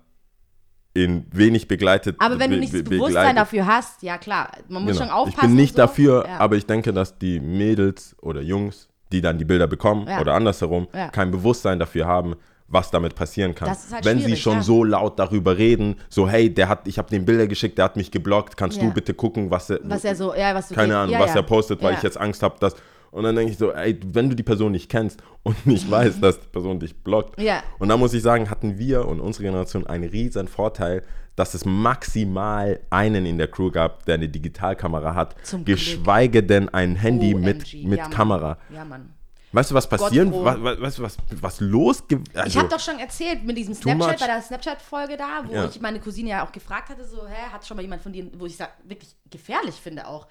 in wenig begleitet aber wenn du nicht das be- Bewusstsein begleitet- dafür hast, ja klar, man muss Genau. schon aufpassen. Ich bin nicht so. dafür, ja. aber ich denke, dass die Mädels oder Jungs, die dann die Bilder bekommen Ja. oder andersherum, Ja. kein Bewusstsein dafür haben, was damit passieren kann. Halt Wenn sie schon so laut darüber reden, so hey, der hat, ich habe den Bilder geschickt, der hat mich geblockt, kannst du bitte gucken, was er, was er so, ja, was du keine Ahnung, was er postet, weil ich jetzt Angst habe, dass und dann denke ich so, ey, wenn du die Person nicht kennst und nicht weißt, dass die Person dich blockt. Ja. Und da muss ich sagen, hatten wir und unsere Generation einen riesen Vorteil, dass es maximal einen in der Crew gab, der eine Digitalkamera hat, Zum Glück. geschweige denn ein Handy mit, OMG, mit ja, Mann. Kamera. Ja, Mann. Weißt du, was passieren, was, was, weißt du, was, was los? Also, Ich habe doch schon erzählt mit diesem Snapchat, bei der Snapchat-Folge da, wo Ja. ich meine Cousine ja auch gefragt hatte, so, hä, hat schon mal jemand von dir, wo ich sag, wirklich gefährlich finde auch.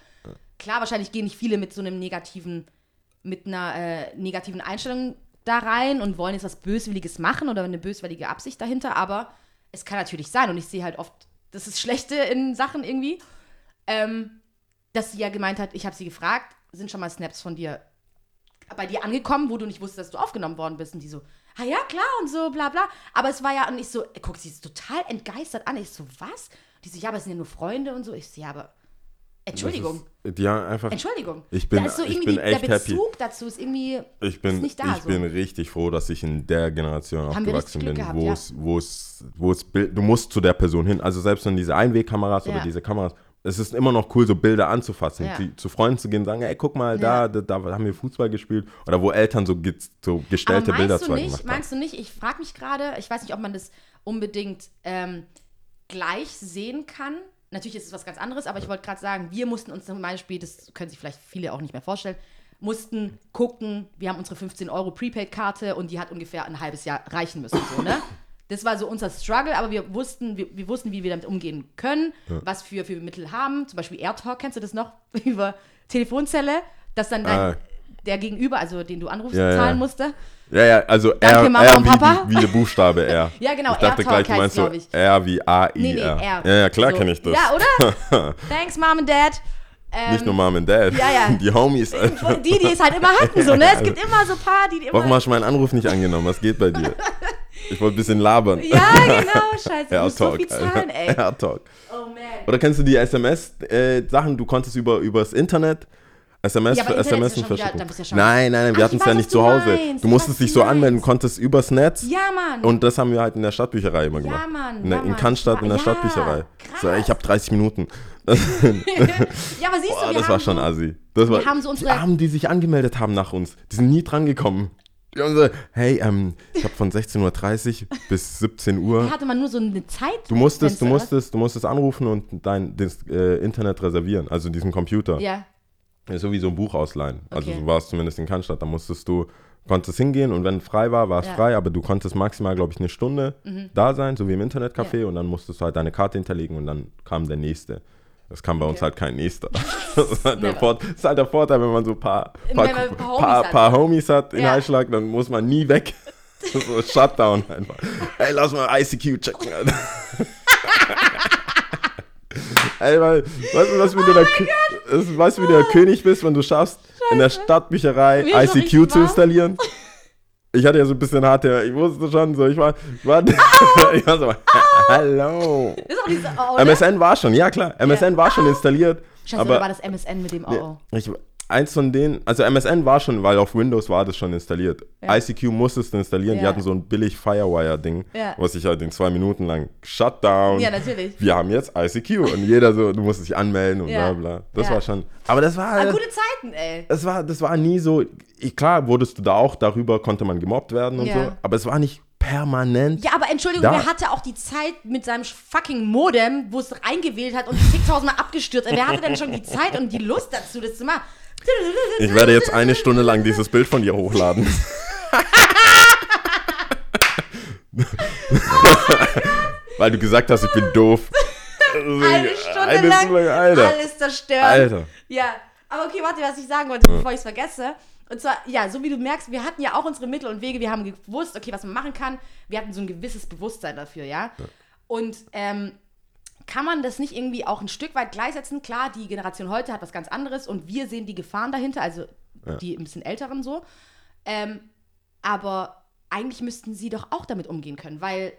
Klar, wahrscheinlich gehen nicht viele mit so einem negativen, mit einer äh, negativen Einstellung da rein und wollen jetzt was Böswilliges machen oder eine böswillige Absicht dahinter, aber es kann natürlich sein und ich sehe halt oft, das ist Schlechte in Sachen irgendwie, ähm, dass sie ja gemeint hat, ich habe sie gefragt, sind schon mal Snaps von dir bei dir angekommen, wo du nicht wusstest, dass du aufgenommen worden bist. Und die so, ah ja, klar und so, bla bla. Aber es war ja, und ich so, guck sie ist total entgeistert an. Ich so, was? Die so, ja, aber es sind ja nur Freunde und so. Ich so, ja, aber, Entschuldigung. ja, einfach. Entschuldigung. Ich bin- da ist so ich irgendwie bin echt der happy. Bezug dazu ist irgendwie Ich bin, ist nicht da. ich so. bin richtig froh, dass ich in der Generation Haben aufgewachsen bin, gehabt, wo ja. es, wo es, wo es, Bild- du musst zu der Person hin. Also selbst wenn diese Einwegkameras oder Ja. diese Kameras, es ist immer noch cool, so Bilder anzufassen, Ja. die, zu Freunden zu gehen, sagen, ey, guck mal, Ja. da, da, da haben wir Fußball gespielt. Oder wo Eltern so, ge so gestellte Aber Bilder du zwar nicht, gemacht haben. meinst du nicht, ich frage mich gerade, ich weiß nicht, ob man das unbedingt ähm, gleich sehen kann. Natürlich ist es was ganz anderes, aber ich wollte gerade sagen, wir mussten uns zum Beispiel, das können sich vielleicht viele auch nicht mehr vorstellen, mussten gucken, wir haben unsere 15 Euro Prepaid-Karte und die hat ungefähr ein halbes Jahr reichen müssen, so, ne? Das war so unser Struggle, aber wir wussten, wir, wir wussten, wie wir damit umgehen können, was für, für Mittel haben. Zum Beispiel AirTalk, kennst du das noch? Über Telefonzelle, dass dann dein, Ah. der Gegenüber, also den du anrufst, Ja, ja. zahlen musste. Ja, ja, also Danke, R, Mama R und wie, Papa. Die, wie der Buchstabe R. Ja, genau, Ich dachte AirTalk gleich, du meinst so ich. R wie A-I-R. Nee, nee, R. Ja, ja, klar So. kenne ich das. Ja, oder? Thanks, Mom and Dad. Ähm, Nicht nur Mom und Dad. ja, ja. Die Homies. und die, die es halt immer hatten, so, ne? Es gibt immer so ein paar, die, die immer. Warum hast du meinen Anruf nicht angenommen? Was geht bei dir? Ich wollte ein bisschen labern. ja, genau, scheiße. Du musst so viel zahlen, ey. AirTalk. Oh, man. Oder kennst du die SMS-Sachen? du konntest über übers Internet SMS Ja, für SMS ja wieder- du ja nein, nein, nein, wir hatten es ja nicht zu Hause. meinst. Du musstest dich so du anmelden, meinst. konntest übers Netz. Ja, Mann. Und das haben wir halt in der Stadtbücherei immer gemacht. Mann, In, der, ja, in. Cannstatt in der Ja, Stadtbücherei. So, krass. ich habe 30 Minuten. ja, aber siehst Boah, du, wir das haben war schon so, assi. Das war, haben so unsere- die Armen, die sich angemeldet haben nach uns, die sind nie drangekommen. Die haben so, hey, ähm, ich habe von 16.30 Uhr bis 17 Uhr. hatte man nur so eine Zeit. Du musstest, du musstest, du musstest anrufen und dein das, äh, Internet reservieren, also diesen Computer. Ja, Ja, So wie so ein Buch ausleihen. Also Okay. so war es zumindest in Cannstatt. Da musstest du, konntest hingehen und wenn frei war, war es Ja. Mhm. frei, aber du konntest maximal, glaube ich, eine Stunde da sein, so wie im Internetcafé Ja. und dann musstest du halt deine Karte hinterlegen und dann kam der nächste. Das kam bei uns Okay. halt kein nächster. Das ist halt, der Never. Vor- das ist halt der Vorteil, wenn man so ein paar, paar, paar Homies paar, hat. Homies hat in Ja. Heilschlag, dann muss man nie weg. Ist so Shutdown einfach. Ey, lass mal ICQ checken. Ey, weil, weißt du, was, wenn du, der, das- weißt du, wie du der König bist, wenn du schaffst, in der Stadtbücherei Mir ICQ zu installieren? Ich hatte ja so ein bisschen harte, ich wusste schon so, ich war, ich war, ich war so, hallo. Das ist auch nicht so, oh, oder? MSN war schon, ja klar, MSN war schon installiert. Scheiße, oder war aber das MSN mit dem Oh, oh. ich, eins von denen, also MSN war schon, weil auf Windows war das schon installiert. Ja. ICQ musstest du installieren, die Ja. hatten so ein billig Firewire-Ding, Ja. was ich halt in zwei Minuten lang Shutdown. Ja, natürlich. Wir haben jetzt ICQ und jeder so, du musst dich anmelden und Ja. bla bla. Das war schon, aber das war, Ah, gute Zeiten, ey. das war, das war nie so, klar wurdest du da auch, darüber konnte man gemobbt werden und so, aber es war nicht permanent. Ja, aber Entschuldigung, Da- wer hatte auch die Zeit mit seinem fucking Modem, wo es reingewählt hat und zigtausendmal abgestürzt? Wer hatte denn schon die Zeit und die Lust dazu, das zu machen? Ich werde jetzt eine Stunde lang dieses Bild von dir hochladen. Weil du gesagt hast, ich bin doof. Eine Stunde stundenlang Alter. alles zerstört. Alter. Ja, aber okay, warte, was ich sagen wollte, bevor ich es vergesse. Und zwar, ja, so wie du merkst, wir hatten ja auch unsere Mittel und Wege, wir haben gewusst, okay, was man machen kann. Wir hatten so ein gewisses Bewusstsein dafür, ja. Und ähm, kann man das nicht irgendwie auch ein Stück weit gleichsetzen? Klar, die Generation heute hat was ganz anderes und wir sehen die Gefahren dahinter, also die ein bisschen älteren so. Ähm, aber eigentlich müssten sie doch auch damit umgehen können, weil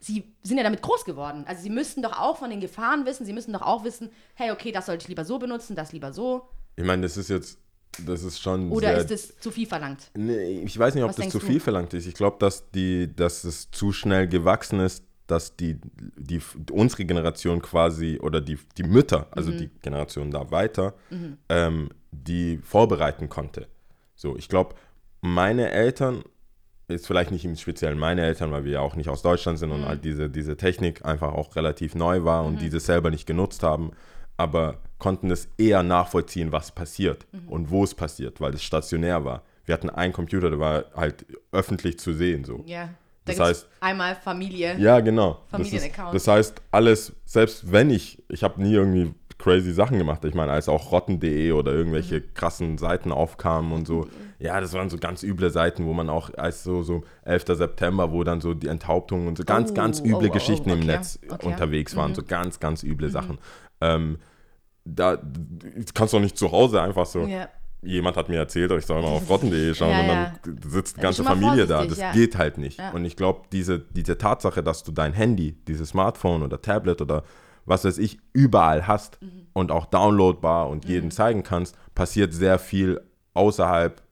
sie sind ja damit groß geworden. Also sie müssten doch auch von den Gefahren wissen, sie müssen doch auch wissen, hey, okay, das sollte ich lieber so benutzen, das lieber so. Ich meine, das ist jetzt, das ist schon Oder ist es zu viel verlangt? Nee, ich weiß nicht, ob Was das zu du? viel verlangt ist. Ich glaube, dass, die, dass es zu schnell gewachsen ist, dass die, die, unsere Generation quasi oder die, die Mütter, also die Generation da weiter, ähm, die vorbereiten konnte. So, ich glaube, meine Eltern, jetzt vielleicht nicht im Speziellen meine Eltern, weil wir ja auch nicht aus Deutschland sind und halt diese, diese Technik einfach auch relativ neu war und diese selber nicht genutzt haben, aber konnten es eher nachvollziehen, was passiert und wo es passiert, weil es stationär war. Wir hatten einen Computer, der war halt öffentlich zu sehen, so. Ja. Das gibt's heißt- einmal Familie. Ja, genau. Das, Familienaccount. das heißt, alles, selbst wenn ich, ich habe nie irgendwie crazy Sachen gemacht. Ich meine, als auch rotten.de oder irgendwelche Mhm. krassen Seiten aufkamen und so. Ja, das waren so ganz üble Seiten, wo man auch als so, so 11. September, wo dann so die Enthauptung und so ganz, Oh, ganz oh, üble oh, Geschichten im okay, Netz okay. Mhm. unterwegs waren. So ganz, ganz üble Sachen. Ähm, da kannst du auch nicht zu Hause einfach so. Ja. Jemand hat mir erzählt, ich soll mal auf rotten.de schauen Ja, und ja. dann sitzt die ganze Familie da. Das ja. geht halt nicht. Ja. Und ich glaube, diese, diese Tatsache, dass du dein Handy, dieses Smartphone oder Tablet oder was weiß ich, überall hast Mhm. und auch downloadbar und jedem zeigen kannst, passiert sehr viel außerhalb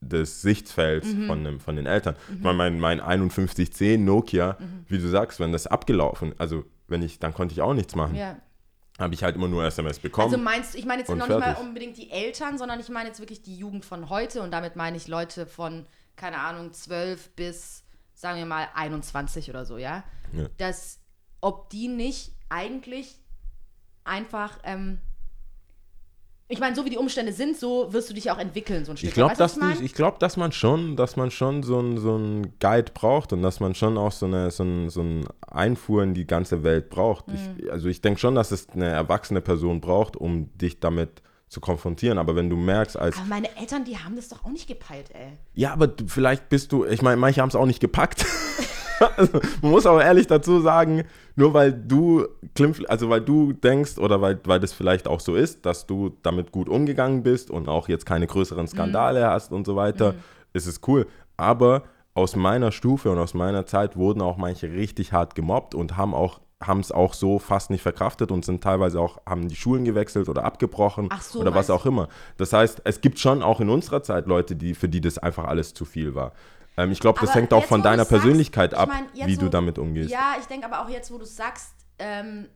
des Sichtfelds Mhm. von, dem, von den Eltern. Ich meine, mein, mein 5110 Nokia, Mhm. wie du sagst, wenn das abgelaufen, also wenn ich, dann konnte ich auch nichts machen. ja. Habe ich halt immer nur SMS bekommen. Also meinst du, ich meine jetzt noch nicht mal fertig. unbedingt die Eltern, sondern ich meine jetzt wirklich die Jugend von heute und damit meine ich Leute von, keine Ahnung, 12 bis, sagen wir mal, 21 oder so, ja? Ja. Dass, ob die nicht eigentlich einfach, ähm, ich meine, so wie die Umstände sind, so wirst du dich auch entwickeln, so ein Stück. Ich glaube, dass, die- ich glaub, dass man schon, dass man schon so einen so einen Guide braucht und dass man schon auch so eine so ein, so ein Einfuhr in die ganze Welt braucht. Mhm. Ich, also ich denke schon, dass es eine erwachsene Person braucht, um dich damit zu konfrontieren. Aber wenn du merkst, als Aber meine Eltern, die haben das doch auch nicht gepeilt, ey. ja, aber du- vielleicht bist du, ich meine, manche haben es auch nicht gepackt. also, man muss auch ehrlich dazu sagen, nur weil du also weil du denkst oder weil, weil das vielleicht auch so ist, dass du damit gut umgegangen bist und auch jetzt keine größeren Skandale hast und so weiter, ist es cool. Aber aus meiner Stufe und aus meiner Zeit wurden auch manche richtig hart gemobbt und haben auch haben es auch so fast nicht verkraftet und sind teilweise auch, haben die Schulen gewechselt oder abgebrochen so, oder was auch immer. Das heißt, es gibt schon auch in unserer Zeit Leute, die, für die das einfach alles zu viel war. Ähm, ich glaube, das Aber hängt auch jetzt, von du deiner sagst, Persönlichkeit ich ab, mein, jetzt, wie du wo- damit umgehst. Ja, ich denke aber auch jetzt, wo du sagst, ähm,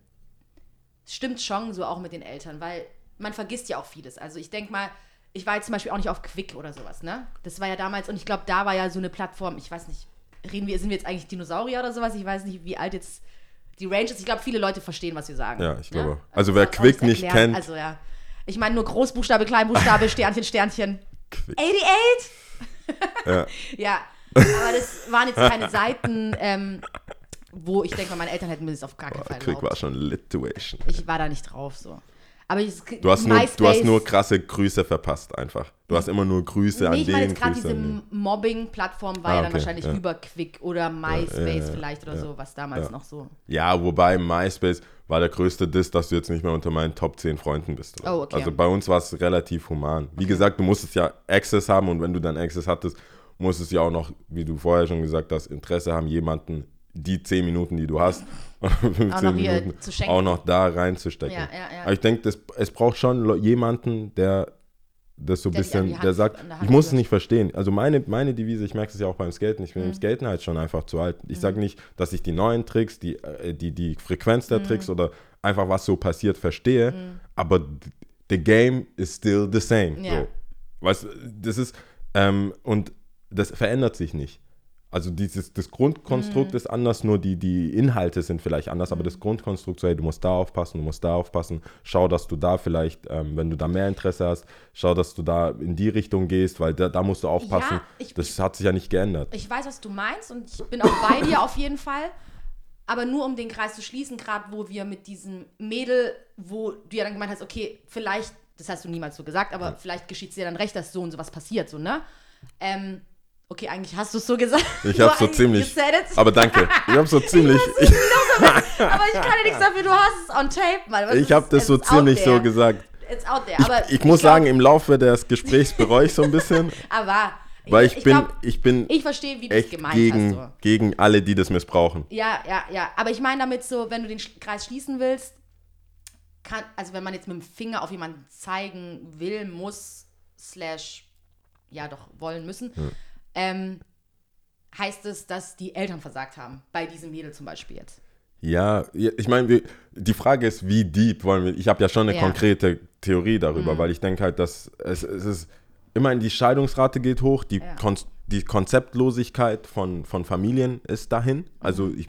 stimmt schon so auch mit den Eltern, weil man vergisst ja auch vieles. Also ich denke mal, ich war jetzt zum Beispiel auch nicht auf Quick oder sowas, ne? Das war ja damals, und ich glaube, da war ja so eine Plattform, ich weiß nicht, reden wir, sind wir jetzt eigentlich Dinosaurier oder sowas? Ich weiß nicht, wie alt jetzt die Range ist. Ich glaube, viele Leute verstehen, was wir sagen. Ja, ich ne? glaube. Also wer ich glaub, Quick nicht erklären. kennt- Also ja. Ich meine nur Großbuchstabe, Kleinbuchstabe, Sternchen, Sternchen. Quick. 88? Ja. Ja, aber das waren jetzt keine Seiten, ähm, wo ich denke, meine Eltern hätten mir das auf gar keinen Fall Quick war schon Lituation. Ich war da nicht drauf so. Aber ich, Du hast, nur, du hast nur krasse Grüße verpasst einfach. Du hast immer nur Grüße an Nee, ich meine den, jetzt gerade diese den. Mobbing-Plattform war Ah, ja dann okay, wahrscheinlich ja. über Quick oder MySpace ja, ja, vielleicht oder so, was damals noch so. Ja, wobei MySpace war der größte Diss, dass du jetzt nicht mehr unter meinen Top 10 Freunden bist. Oh, okay. Also bei uns war es relativ human. Wie gesagt, du musstest ja Access haben und wenn du dann Access hattest, musstest du ja auch noch, wie du vorher schon gesagt hast, Interesse haben, jemanden die 10 Minuten, die du hast, 15 Auch noch Minuten, auch noch da reinzustecken. Ja, ja, ja. Aber ich denke, es braucht schon jemanden, der das so ein bisschen, der sagt, ich muss es nicht verstehen. Also meine, meine Devise, ich merke es ja auch beim Skaten, ich bin Mhm. im Skaten halt schon einfach zu alt. Ich sage nicht, dass ich die neuen Tricks, die, äh, die, die Frequenz Mhm. der Tricks oder einfach was so passiert verstehe, aber d- the game is still the same. Ja. So. Weißt, das ist, ähm, und das verändert sich nicht. Also dieses, das Grundkonstrukt Mhm. ist anders, nur die, die Inhalte sind vielleicht anders, aber das Grundkonstrukt so, hey, du musst da aufpassen, du musst da aufpassen, schau, dass du da vielleicht, ähm, wenn du da mehr Interesse hast, schau, dass du da in die Richtung gehst, weil da, da musst du aufpassen. ich- das hat sich ja nicht geändert. Ich weiß, was du meinst und ich bin auch bei dir auf jeden Fall. Aber nur um den Kreis zu schließen, gerade wo wir mit diesem Mädel, wo du ja dann gemeint hast, okay, vielleicht, das hast du niemals so gesagt, aber vielleicht geschieht es dir dann recht, dass so und sowas passiert, so, ne? Ähm, okay, eigentlich hast du es so gesagt. Ich Du hab's so ziemlich. Aber danke. Ich hab so ziemlich. Ich, aber ich kann ja nichts dafür, du hast es on tape. Was ich ist- hab das so ziemlich so gesagt. It's out there. Ich, Aber ich muss glaub- sagen, im Laufe des Gesprächs bereue ich so ein bisschen, aber weil ich, bin, glaub, ich bin ich verstehe, wie du es echt gemeint gegen, hast. So. gegen alle, die das missbrauchen. Ja, ja, ja. Aber ich meine damit so, wenn du den Kreis schließen willst, kann, also wenn man jetzt mit dem Finger auf jemanden zeigen will, muss, slash, ja doch, wollen müssen, ähm, heißt es, dass die Eltern versagt haben. Bei diesem Mädel zum Beispiel jetzt. Ja, ich meine, die Frage ist, wie deep wollen wir. Ich habe ja schon eine Ja. Mhm. konkrete Theorie darüber, weil ich denke halt, dass es, es ist immerhin die Scheidungsrate geht hoch, die, Ja. Kon die Konzeptlosigkeit von, von Familien ist dahin. Also Mhm. ich,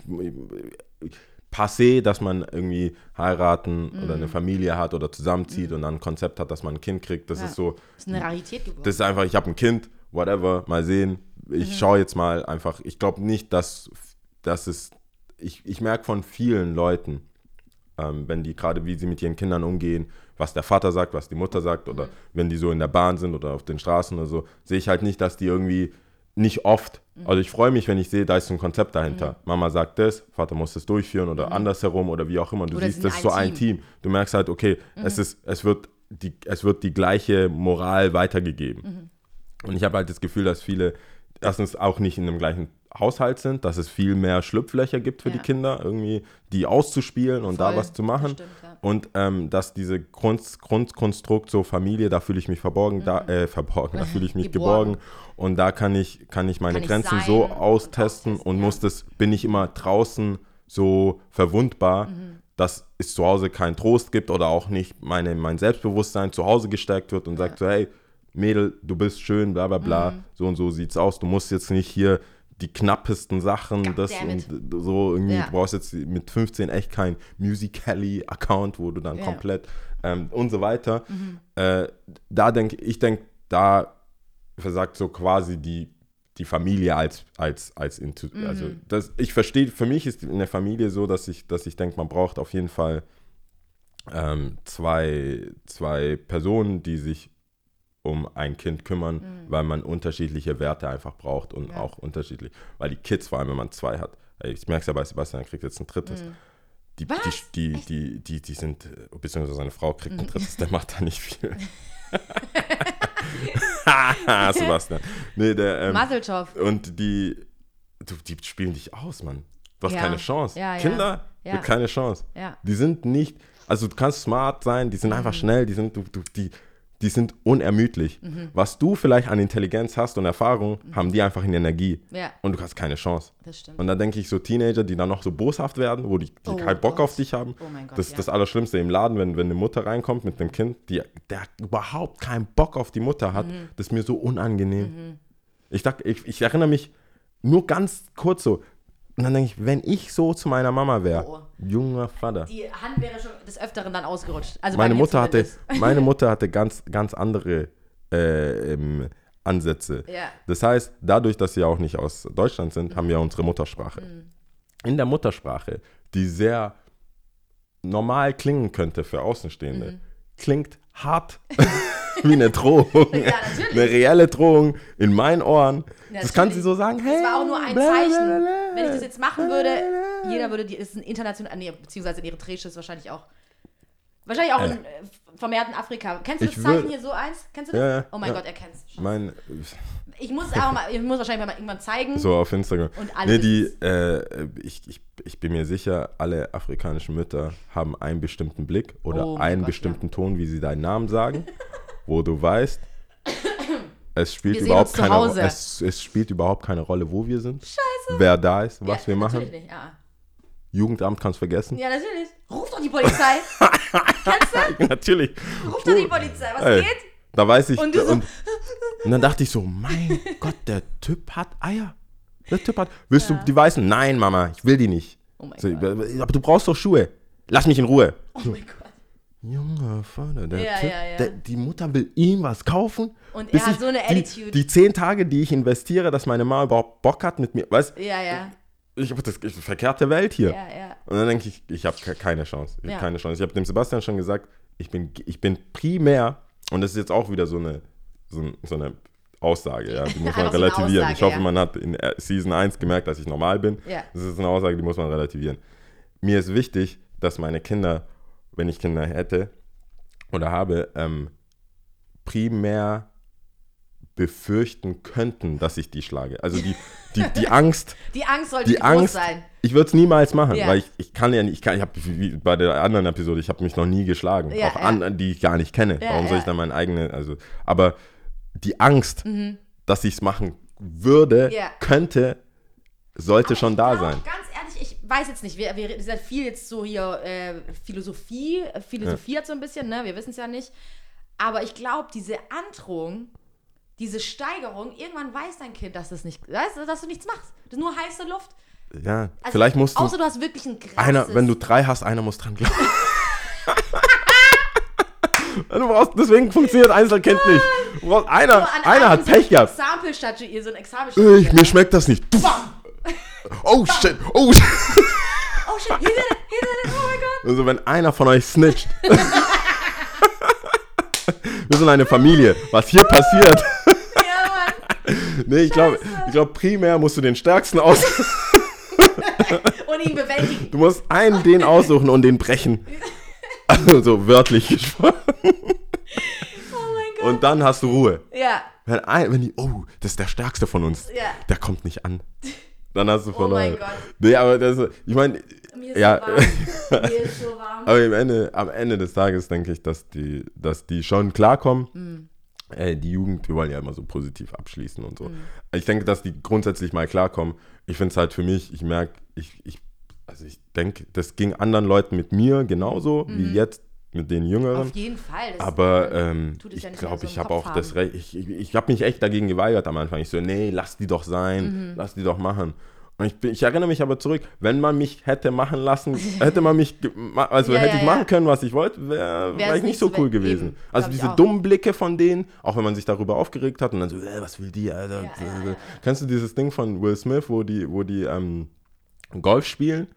ich passé, dass man irgendwie heiraten oder Mhm. eine Familie hat oder zusammenzieht und dann ein Konzept hat, dass man ein Kind kriegt. Das Ja. ist so, Das ist eine Rarität geworden. das ist einfach, ich habe ein Kind, whatever, mal sehen. Ich Mhm. schaue jetzt mal einfach. Ich glaube nicht, dass, dass es. Ich, ich merke von vielen Leuten, ähm, wenn die gerade, wie sie mit ihren Kindern umgehen, was der Vater sagt, was die Mutter sagt, oder wenn die so in der Bahn sind oder auf den Straßen oder so, sehe ich halt nicht, dass die irgendwie nicht oft. Also ich freue mich, wenn ich sehe, da ist so ein Konzept dahinter. Mama sagt das, Vater muss das durchführen oder andersherum oder wie auch immer. Du Oder siehst, das ist so ein Team. Team. Du merkst halt, okay, es ist, es wird die, es wird die gleiche Moral weitergegeben. Und ich habe halt das Gefühl, dass viele erstens auch nicht in dem gleichen Haushalt sind, dass es viel mehr Schlupflöcher gibt für Ja. die Kinder, irgendwie die auszuspielen und da Voll, was zu machen. stimmt, ja. Und ähm, dass diese Grund, Grundkonstrukt so Familie, da fühle ich mich verborgen, da, äh, verborgen, da fühle ich mich Mhm. Geborgen. Und da kann ich, kann ich meine Kann ich Grenzen sein so und austesten austesten, und ja. muss das, bin ich immer draußen so verwundbar, Mhm. dass es zu Hause keinen Trost gibt oder auch nicht meine, mein Selbstbewusstsein zu Hause gestärkt wird und sagt so, hey, Mädel, du bist schön, bla bla bla, Mhm. so und so sieht's aus. Du musst jetzt nicht hier die knappesten Sachen, das Goddammit. und so irgendwie, Ja. du brauchst jetzt mit 15 echt kein Musically-Account, wo du dann Ja. komplett ähm, und so weiter. Mhm. Äh, da denke ich, denke, da versagt so quasi die, die Familie als, als, als into, Mhm. also das, ich verstehe, für mich ist in der Familie so, dass ich, dass ich denke, man braucht auf jeden Fall ähm, zwei, zwei Personen, die sich um ein Kind kümmern, weil man unterschiedliche Werte einfach braucht und Mhm. Ja. auch unterschiedlich, weil die Kids, vor allem wenn man zwei hat, ich merke es ja bei Sebastian, er kriegt jetzt ein drittes. Die, Mhm. Was? die, die, die, die, die sind, beziehungsweise seine Frau kriegt Mhm. ein drittes, der macht da nicht viel. Sebastian. Nee, der, ähm, Mazeltov. und die, du, die spielen dich aus, Mann. Du hast Ja. keine Chance. Ja. Kinder, Ja. keine Chance. Ja. Die sind nicht, also du kannst smart sein, die sind Mhm. einfach schnell, die sind, du, du, die, die sind unermüdlich. Mhm. Was du vielleicht an Intelligenz hast und Erfahrung, haben die einfach in Energie. Ja. Und du hast keine Chance. Das stimmt. Und dann denke ich so Teenager, die dann noch so boshaft werden, wo die, die Oh keinen Bock Gott. auf dich haben. Oh mein Gott, das ist ja. das Allerschlimmste im Laden, wenn, wenn eine Mutter reinkommt mit einem Kind, die, der überhaupt keinen Bock auf die Mutter hat. Mhm. Das ist mir so unangenehm. Ich, dachte, ich, ich erinnere mich nur ganz kurz so. Und dann denke ich, wenn ich so zu meiner Mama wäre, Oh. junger Vater. Die Hand wäre schon des Öfteren dann ausgerutscht. Also Meine Mutter, hatte, meine Mutter hatte ganz, ganz andere äh, ähm, Ansätze. Ja. Das heißt, dadurch, dass sie auch nicht aus Deutschland sind, haben wir unsere Muttersprache. Mhm. In der Muttersprache, die sehr normal klingen könnte für Außenstehende, Mhm. klingt hart wie eine Drohung. Ja, natürlich. eine reelle Drohung in meinen Ohren. Ja, das kann sie so sagen. Hey, Das war auch nur ein Zeichen. Wenn ich das jetzt machen würde, jeder würde die, ist ein international, nee, beziehungsweise in Eritreisch ist wahrscheinlich auch, wahrscheinlich auch Äh. in vermehrten Afrika. Kennst du das Zeichen hier so eins? Kennst du das? Ja, ja, oh mein ja. Gott, er kennt's. Mein, Ich muss auch mal, ich muss wahrscheinlich mal irgendwann zeigen. so auf Instagram. Und alle nee, die, äh, ich, ich, ich bin mir sicher, alle afrikanischen Mütter haben einen bestimmten Blick oder Oh einen Gott, bestimmten Ton, wie sie deinen Namen sagen, wo du weißt, es spielt überhaupt keine es, es spielt überhaupt keine Rolle, wo wir sind, wer da ist, was ja, wir machen. Nicht, ja. Jugendamt kannst vergessen. Ja, natürlich. Ruf doch die Polizei. Kennst du? natürlich. Ruf doch die Polizei. Was Ey, geht? Da weiß ich. Und du so- und, und dann dachte ich so, mein Gott, der Typ hat Eier. Der Typ hat. Willst du die weißen? Nein, Mama, ich will die nicht. Oh mein So, Gott. aber du brauchst doch Schuhe. Lass mich in Ruhe. Oh mein Gott. Junger Vater, der Ja, Typ, ja, ja. Der, die Mutter will ihm was kaufen. Und er hat ich so eine die, Attitude. Die zehn Tage, die ich investiere, dass meine Mama überhaupt Bock hat mit mir, weißt Ja, ja. ich habe das ich, verkehrte Welt hier. Ja, ja. Und dann denke ich, ich habe keine Chance. Ich Ja. habe keine Chance. Ich habe dem Sebastian schon gesagt, ich bin, ich bin primär, und das ist jetzt auch wieder so eine, so, so eine Aussage, ja, die muss man relativieren. Aussage, ich hoffe, man hat in äh, Season 1 gemerkt, dass ich normal bin. Ja. Das ist eine Aussage, die muss man relativieren. Mir ist wichtig, dass meine Kinder, wenn ich Kinder hätte oder habe, ähm, primär befürchten könnten, dass ich die schlage. Also die, die, die Angst, Die Angst sollte die Angst, sein. ich würde es niemals machen, Ja. weil ich, ich kann ja nicht, ich kann, ich habe wie bei der anderen Episode, ich habe mich noch nie geschlagen, Ja, auch ja. an, die ich gar nicht kenne. Ja, Warum soll ich dann meine eigene, also, aber die Angst, dass ich es machen würde, könnte, sollte schon da sein. Ganz weiß jetzt nicht. Wir, wir ist ja viel jetzt so hier äh, Philosophie, äh, philosophiert so ein bisschen, ne? Wir wissen es ja nicht. Aber ich glaube, diese Androhung, diese Steigerung, irgendwann weiß dein Kind, dass das nicht, weißt, dass du nichts machst. Das ist nur heiße Luft. Ja, Also, vielleicht musst du, Außer du hast wirklich ein krasses... einer, wenn du drei hast, einer muss dran glauben. du brauchst, deswegen funktioniert Einzelkind nicht. Du brauchst, einer, so einer hat Pech gehabt. Statuiert, so ein. Ich, mir schmeckt das nicht. Oh shit, oh shit. Oh shit, he did it, he did it, oh my god. Also wenn einer von euch snitcht. Wir sind eine Familie. Was hier passiert? Ja, Mann. Nee, ich glaube, ich glaub, primär musst du den stärksten aus. Und ihn bewältigen. Du musst einen den aussuchen und den brechen. Also so wörtlich gesprochen. Oh mein Gott. Und dann hast du Ruhe. Ja, Wenn, ein, wenn die, oh, das ist der stärkste von uns. Ja. Der kommt nicht an. Dann hast du oh verloren. mein Gott. Nee, aber das, ist- ich meine, ja, so so aber am Ende, am Ende des Tages denke ich, dass die, dass die schon klarkommen. Mhm. Ey, die Jugend, wir wollen ja immer so positiv abschließen und so. Mhm. Ich denke, dass die grundsätzlich mal klarkommen. Ich finde es halt für mich, ich merke, ich, ich, also ich denke, das ging anderen Leuten mit mir genauso wie jetzt mit den Jüngeren. Auf jeden Fall. Das Aber ähm, ich ja glaube, so ich habe auch das haben. Recht. Ich, ich, ich habe mich echt dagegen geweigert am Anfang. Ich so, nee, lass die doch sein, Mhm. lass die doch machen. Und ich, bin- ich erinnere mich aber zurück, wenn man mich hätte machen lassen, hätte man mich, also Ja, hätte ja, ich machen können, was ich wollte, wäre wär ich nicht so cool we- gewesen. eben, also diese dummen Blicke von denen, auch wenn man sich darüber aufgeregt hat und dann so, äh, was will die, Alter? Kennst du dieses Ding von Will Smith, wo die, wo die ähm, Golf spielen?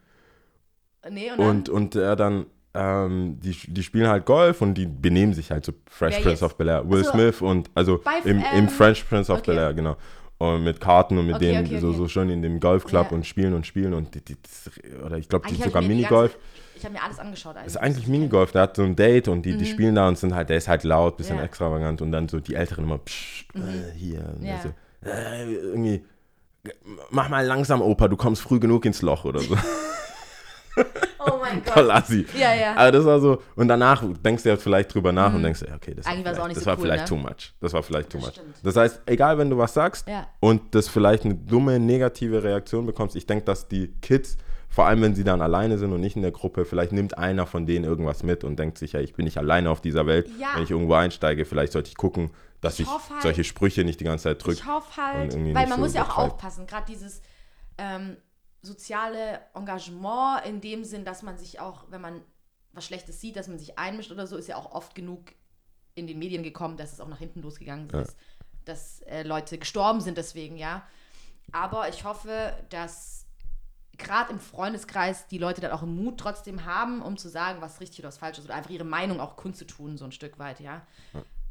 Nee, und, Und, und er dann, ähm, die, die spielen halt Golf und die benehmen sich halt so Fresh Wer Prince of Bel Air. Will so. Smith und, also Bei, im, im ähm, Fresh Prince of okay. Bel Air, genau. Und mit Karten und mit Okay, denen okay, so, so schön in dem Golfclub Ja. und spielen und spielen und die, die, oder ich glaube, die sogar Minigolf. Ich habe mir alles angeschaut. Das Eigentlich. ist eigentlich Minigolf, der hat so ein Date und die, die spielen da und sind halt, der ist halt laut, bisschen Mhm. Ja. Mhm. extravagant und dann so die Älteren immer, psch, äh, hier, Ja. so, äh, irgendwie, mach mal langsam, Opa, du kommst früh genug ins Loch oder so. Mein Gott. Voll assi. Ja, ja. Aber das war so, und danach denkst du ja vielleicht drüber nach und denkst, ja, okay, das Mhm. Eigentlich war war's auch vielleicht, nicht das so war cool, vielleicht ne? too much. Das war vielleicht too Das much. stimmt. Das heißt, egal, wenn du was sagst Ja. und das vielleicht eine dumme, negative Reaktion bekommst, ich denke, dass die Kids, vor allem wenn sie dann alleine sind und nicht in der Gruppe, vielleicht nimmt einer von denen irgendwas mit und denkt sich, ja, ich bin nicht alleine auf dieser Welt. Ja. Wenn ich irgendwo einsteige, vielleicht sollte ich gucken, dass ich, Ich halt- solche Sprüche nicht die ganze Zeit drücke. Ich hoffe halt, weil man so muss ja auch aufpassen, gerade dieses ähm, soziale Engagement in dem Sinn, dass man sich auch, wenn man was Schlechtes sieht, dass man sich einmischt oder so, ist ja auch oft genug in den Medien gekommen, dass es auch nach hinten losgegangen ist, dass äh, Leute gestorben sind deswegen, ja. Aber ich hoffe, dass gerade im Freundeskreis die Leute dann auch Mut trotzdem haben, um zu sagen, was richtig oder was falsch ist oder einfach ihre Meinung auch kundzutun, so ein Stück weit, ja.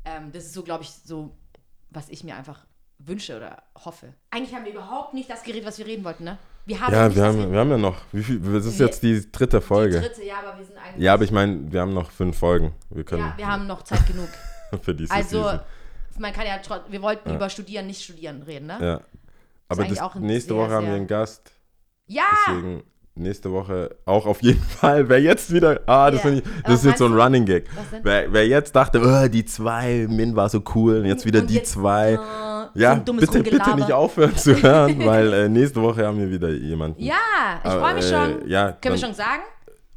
Ähm, das ist so, glaube ich, so, was ich mir einfach wünsche oder hoffe. Eigentlich haben wir überhaupt nicht das geredet, was wir reden wollten, ne? Wir haben Ja, wir das haben, wir haben ja noch, wie viel, das ist Wir- jetzt die dritte Folge. die dritte, ja, aber wir sind eigentlich. Ja, aber ich meine, wir haben noch fünf Folgen. Wir können ja, wir haben noch Zeit genug. für diese Also, Season. man kann ja trotzdem, wir wollten über Studieren, nicht Studieren reden, ne? Ja. Aber das, ein nächste sehr, Woche haben wir einen Gast. Ja! Deswegen nächste Woche auch auf jeden Fall. Wer jetzt wieder. Ah, das, Ja. finde ich, das ist jetzt so ein Running Gag. Wer, wer jetzt dachte, oh, die zwei, Min war so cool, und jetzt wieder Und die jetzt, zwei. äh, ja, so ein dummes bitte, bitte nicht aufhören zu hören, weil äh, nächste Woche haben wir wieder jemanden. Ja, ich freue mich äh, schon. ja, Können wir dann- schon sagen?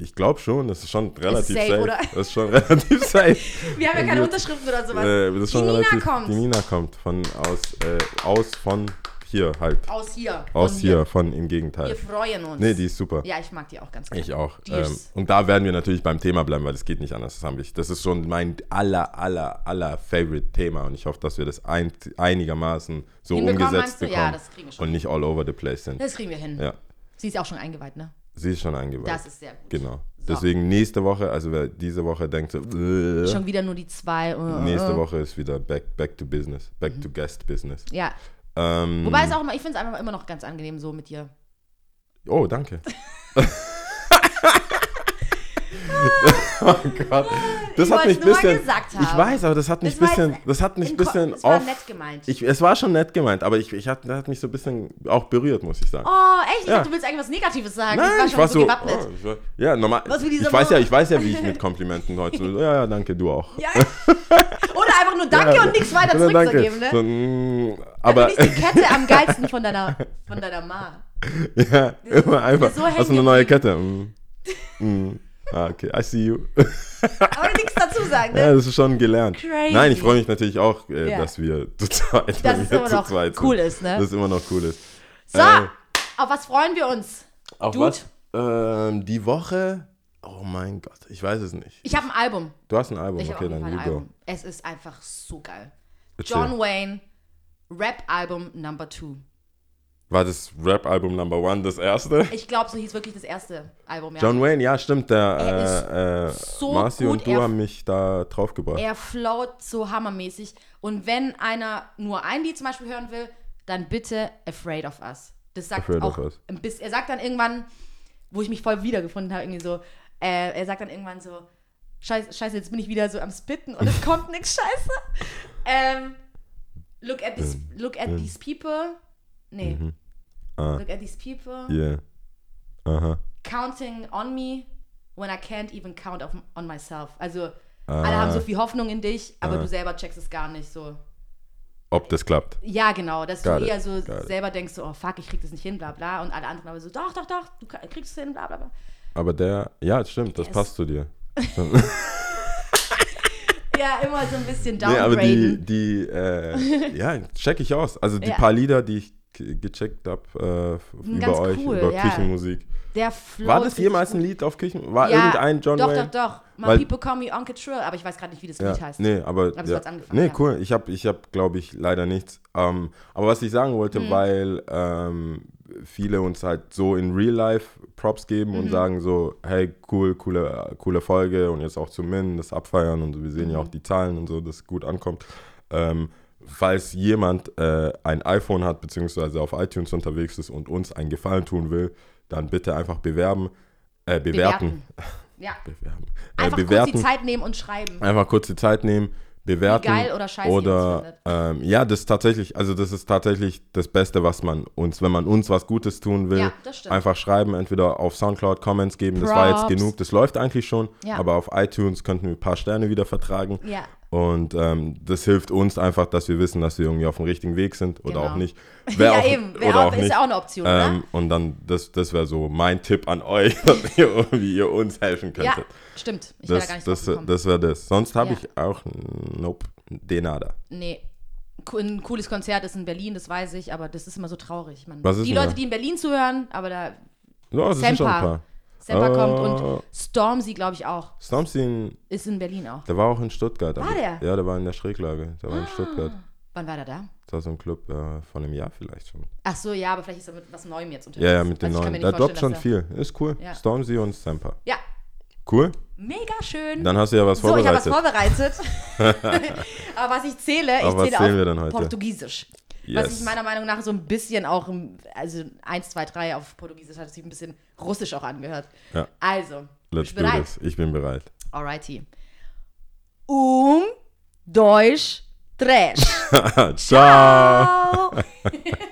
Ich glaube schon, das ist schon relativ safe, safe. oder? Das ist schon relativ safe. Wir haben ja keine Also, Unterschriften oder sowas. Äh, das ist die schon Nina relativ, kommt. Die Nina kommt von aus, äh, aus von hier halt. Aus hier. Aus von hier, von im Gegenteil. Wir freuen uns. Nee, die ist super. Ja, ich mag die auch ganz gerne. Ich auch. Ähm, und da werden wir natürlich beim Thema bleiben, weil das geht nicht anders. Das, haben wir, das ist schon mein aller, aller, aller Favorite Thema und ich hoffe, dass wir das ein, einigermaßen so umgesetzt du? Ja, bekommen das kriegen wir schon und nicht all over the place sind. Das kriegen wir hin. Ja. Sie ist auch schon eingeweiht, ne? Sie ist schon eingeweiht. Das ist sehr gut. Genau. So. Deswegen nächste Woche, also wer diese Woche denkt so, äh, Schon wieder nur die zwei. äh, nächste äh. Woche ist wieder back, back to business, back to guest business. Ja. Ähm, Wobei es auch immer, ich finde es einfach immer noch ganz angenehm so mit dir. Oh, danke. oh Gott. Das Ich hat mich nur mal bisschen. Ich weiß, aber das hat mich war bisschen. Das hat mich bisschen es war nett gemeint. Ich, es war schon nett gemeint, aber ich, ich hat, das hat mich so ein bisschen auch berührt, muss ich sagen. Oh, echt? Ich Ja. dachte, du willst eigentlich was Negatives sagen. Nein, ich ich war war schon so. so oh, ich war, ja, normal. Ich weiß ja, ich weiß ja, wie ich mit Komplimenten heute. So, ja, ja, danke, du auch. Ja. Oder einfach nur Danke Ja, und nichts weiter zurückzugeben, ne? So, mm, Aber finde ich die Kette am geilsten von deiner, von deiner Ma. ja, immer einfach. so Hast du eine neue. Kette? Mm. Mm. Ah, okay, I see you. Aber nichts dazu sagen, Ja, ne? das ist schon gelernt. Crazy. Nein, ich freue mich natürlich auch, äh, Ja. dass wir zu zweit, Dass es immer zu noch zweit sind. cool ist, ne? Dass es immer noch cool ist. So, Äh, auf was freuen wir uns? Auf Dude? was? Ähm, die Woche? Oh mein Gott, ich weiß es nicht. Ich habe ein Album. Du hast ein Album, Ich okay, dann ein go. Album. Es ist einfach so geil. Erzähl. John Wayne, Rap-Album Number Two. War das Rap-Album Number One das erste? Ich glaube, so hieß wirklich das erste Album, ja. John Wayne, ja, stimmt. Der, Er äh, äh, so Marci gut, und du haben mich da draufgebracht. Er float so hammermäßig. Und wenn einer nur ein Lied zum Beispiel hören will, dann bitte Afraid of Us. Das sagt Afraid auch ein bisschen. Er sagt dann irgendwann, wo ich mich voll wiedergefunden habe, irgendwie so, äh, er sagt dann irgendwann so, Scheiße, Scheiße, jetzt bin ich wieder so am Spitten und es kommt nichts Scheiße. Ähm, look at this, look at these people. Nee. Mhm. Ah. Look at these people. Yeah. Aha. Counting on me when I can't even count auf, on myself. Also, Ah. alle haben so viel Hoffnung in dich, aber du selber checkst es gar nicht so. Ob das klappt. Ja, genau, dass Got du it, eher so got it. selber denkst, so, oh fuck, ich krieg das nicht hin, bla bla. Und alle anderen aber so, doch, doch, doch, du kriegst es hin, bla bla bla. Aber der, ja, stimmt, das Yes. passt zu dir. Ja, immer so ein bisschen Nee, aber die, downgraden. die äh, ja, check ich aus. Also die Ja. paar Lieder, die ich gecheckt habe äh, über ganz euch, cool, über ja. Flow War das jemals ein Lied auf Küchen? War ja, irgendein John doch, Wayne? Doch, doch, My Weil- People Call Me Uncle Trill, aber ich weiß gerade nicht, wie das Ja, Lied heißt. nee, aber, Aber ja. nee, ja. cool. Ich habe, ich hab, glaube ich, leider nichts. Ähm, aber was ich sagen wollte, Mhm. weil ähm, viele uns halt so in Real Life Props geben Mhm. und sagen so, hey, cool, coole, coole Folge und jetzt auch zu Min, das abfeiern und wir sehen ja Mhm. auch die Zahlen und so, dass es gut ankommt. Ähm, falls jemand äh, ein iPhone hat, beziehungsweise auf iTunes unterwegs ist und uns einen Gefallen tun will, dann bitte einfach bewerben, äh, bewerten. Ja. bewerben. Äh, Einfach bewerten. kurz die Zeit nehmen und schreiben. Einfach kurz die Zeit nehmen, bewerten. Wie geil oder scheiße Oder ähm, ja, das ist tatsächlich, also das ist tatsächlich das Beste, was man uns, wenn man uns was Gutes tun will, Ja, das einfach schreiben, entweder auf Soundcloud Comments geben, das war jetzt Props. genug, das läuft eigentlich schon, Ja. aber auf iTunes könnten wir ein paar Sterne wieder vertragen. Ja. Und ähm, das hilft uns einfach, dass wir wissen, dass wir irgendwie auf dem richtigen Weg sind oder Genau. auch nicht. Wer ja, auch, eben. Wär oder auch, auch ist nicht. ja auch eine Option, oder? Ähm, und dann, das, das wäre so mein Tipp an euch, dass ihr, wie ihr uns helfen Ja, könntet. stimmt. Ich wäre da Das, gar nicht das, das wäre das. Sonst habe Ja. ich auch, nope, de nada. Nee. Ein cooles Konzert ist in Berlin, das weiß ich, aber das ist immer so traurig. Man, ist die Leute, da? die in Berlin zuhören, aber da Ja, das sind schon ein paar. Semper Oh. kommt und Stormzy, glaube ich, auch. Stormzy, Ist in Berlin auch. der war auch in Stuttgart. War der? Ah. Ja, der war in der Schräglage. Der war in Stuttgart. Wann war der da? Das war so ein Club äh, von einem Jahr vielleicht schon. Ach so, ja, aber vielleicht ist er mit was Neuem jetzt unterwegs. Ja, ja, mit den Also neuen. nicht droppt schon viel. Ist cool. Ja. Stormzy und Semper. er- Ja, Cool. mega schön. Dann hast du ja was so, ich habe vorbereitet. was vorbereitet. aber was ich zähle, ich was zähle zählen auf wir denn heute? Portugiesisch. Was Yes. ich meiner Meinung nach so ein bisschen auch, also 1, 2, 3 auf Portugiesisch hat sich ein bisschen russisch auch angehört. Ja. Also, Let's du bereit? Ich bin bereit. Alrighty. Um, dois, três. Ciao. Ciao.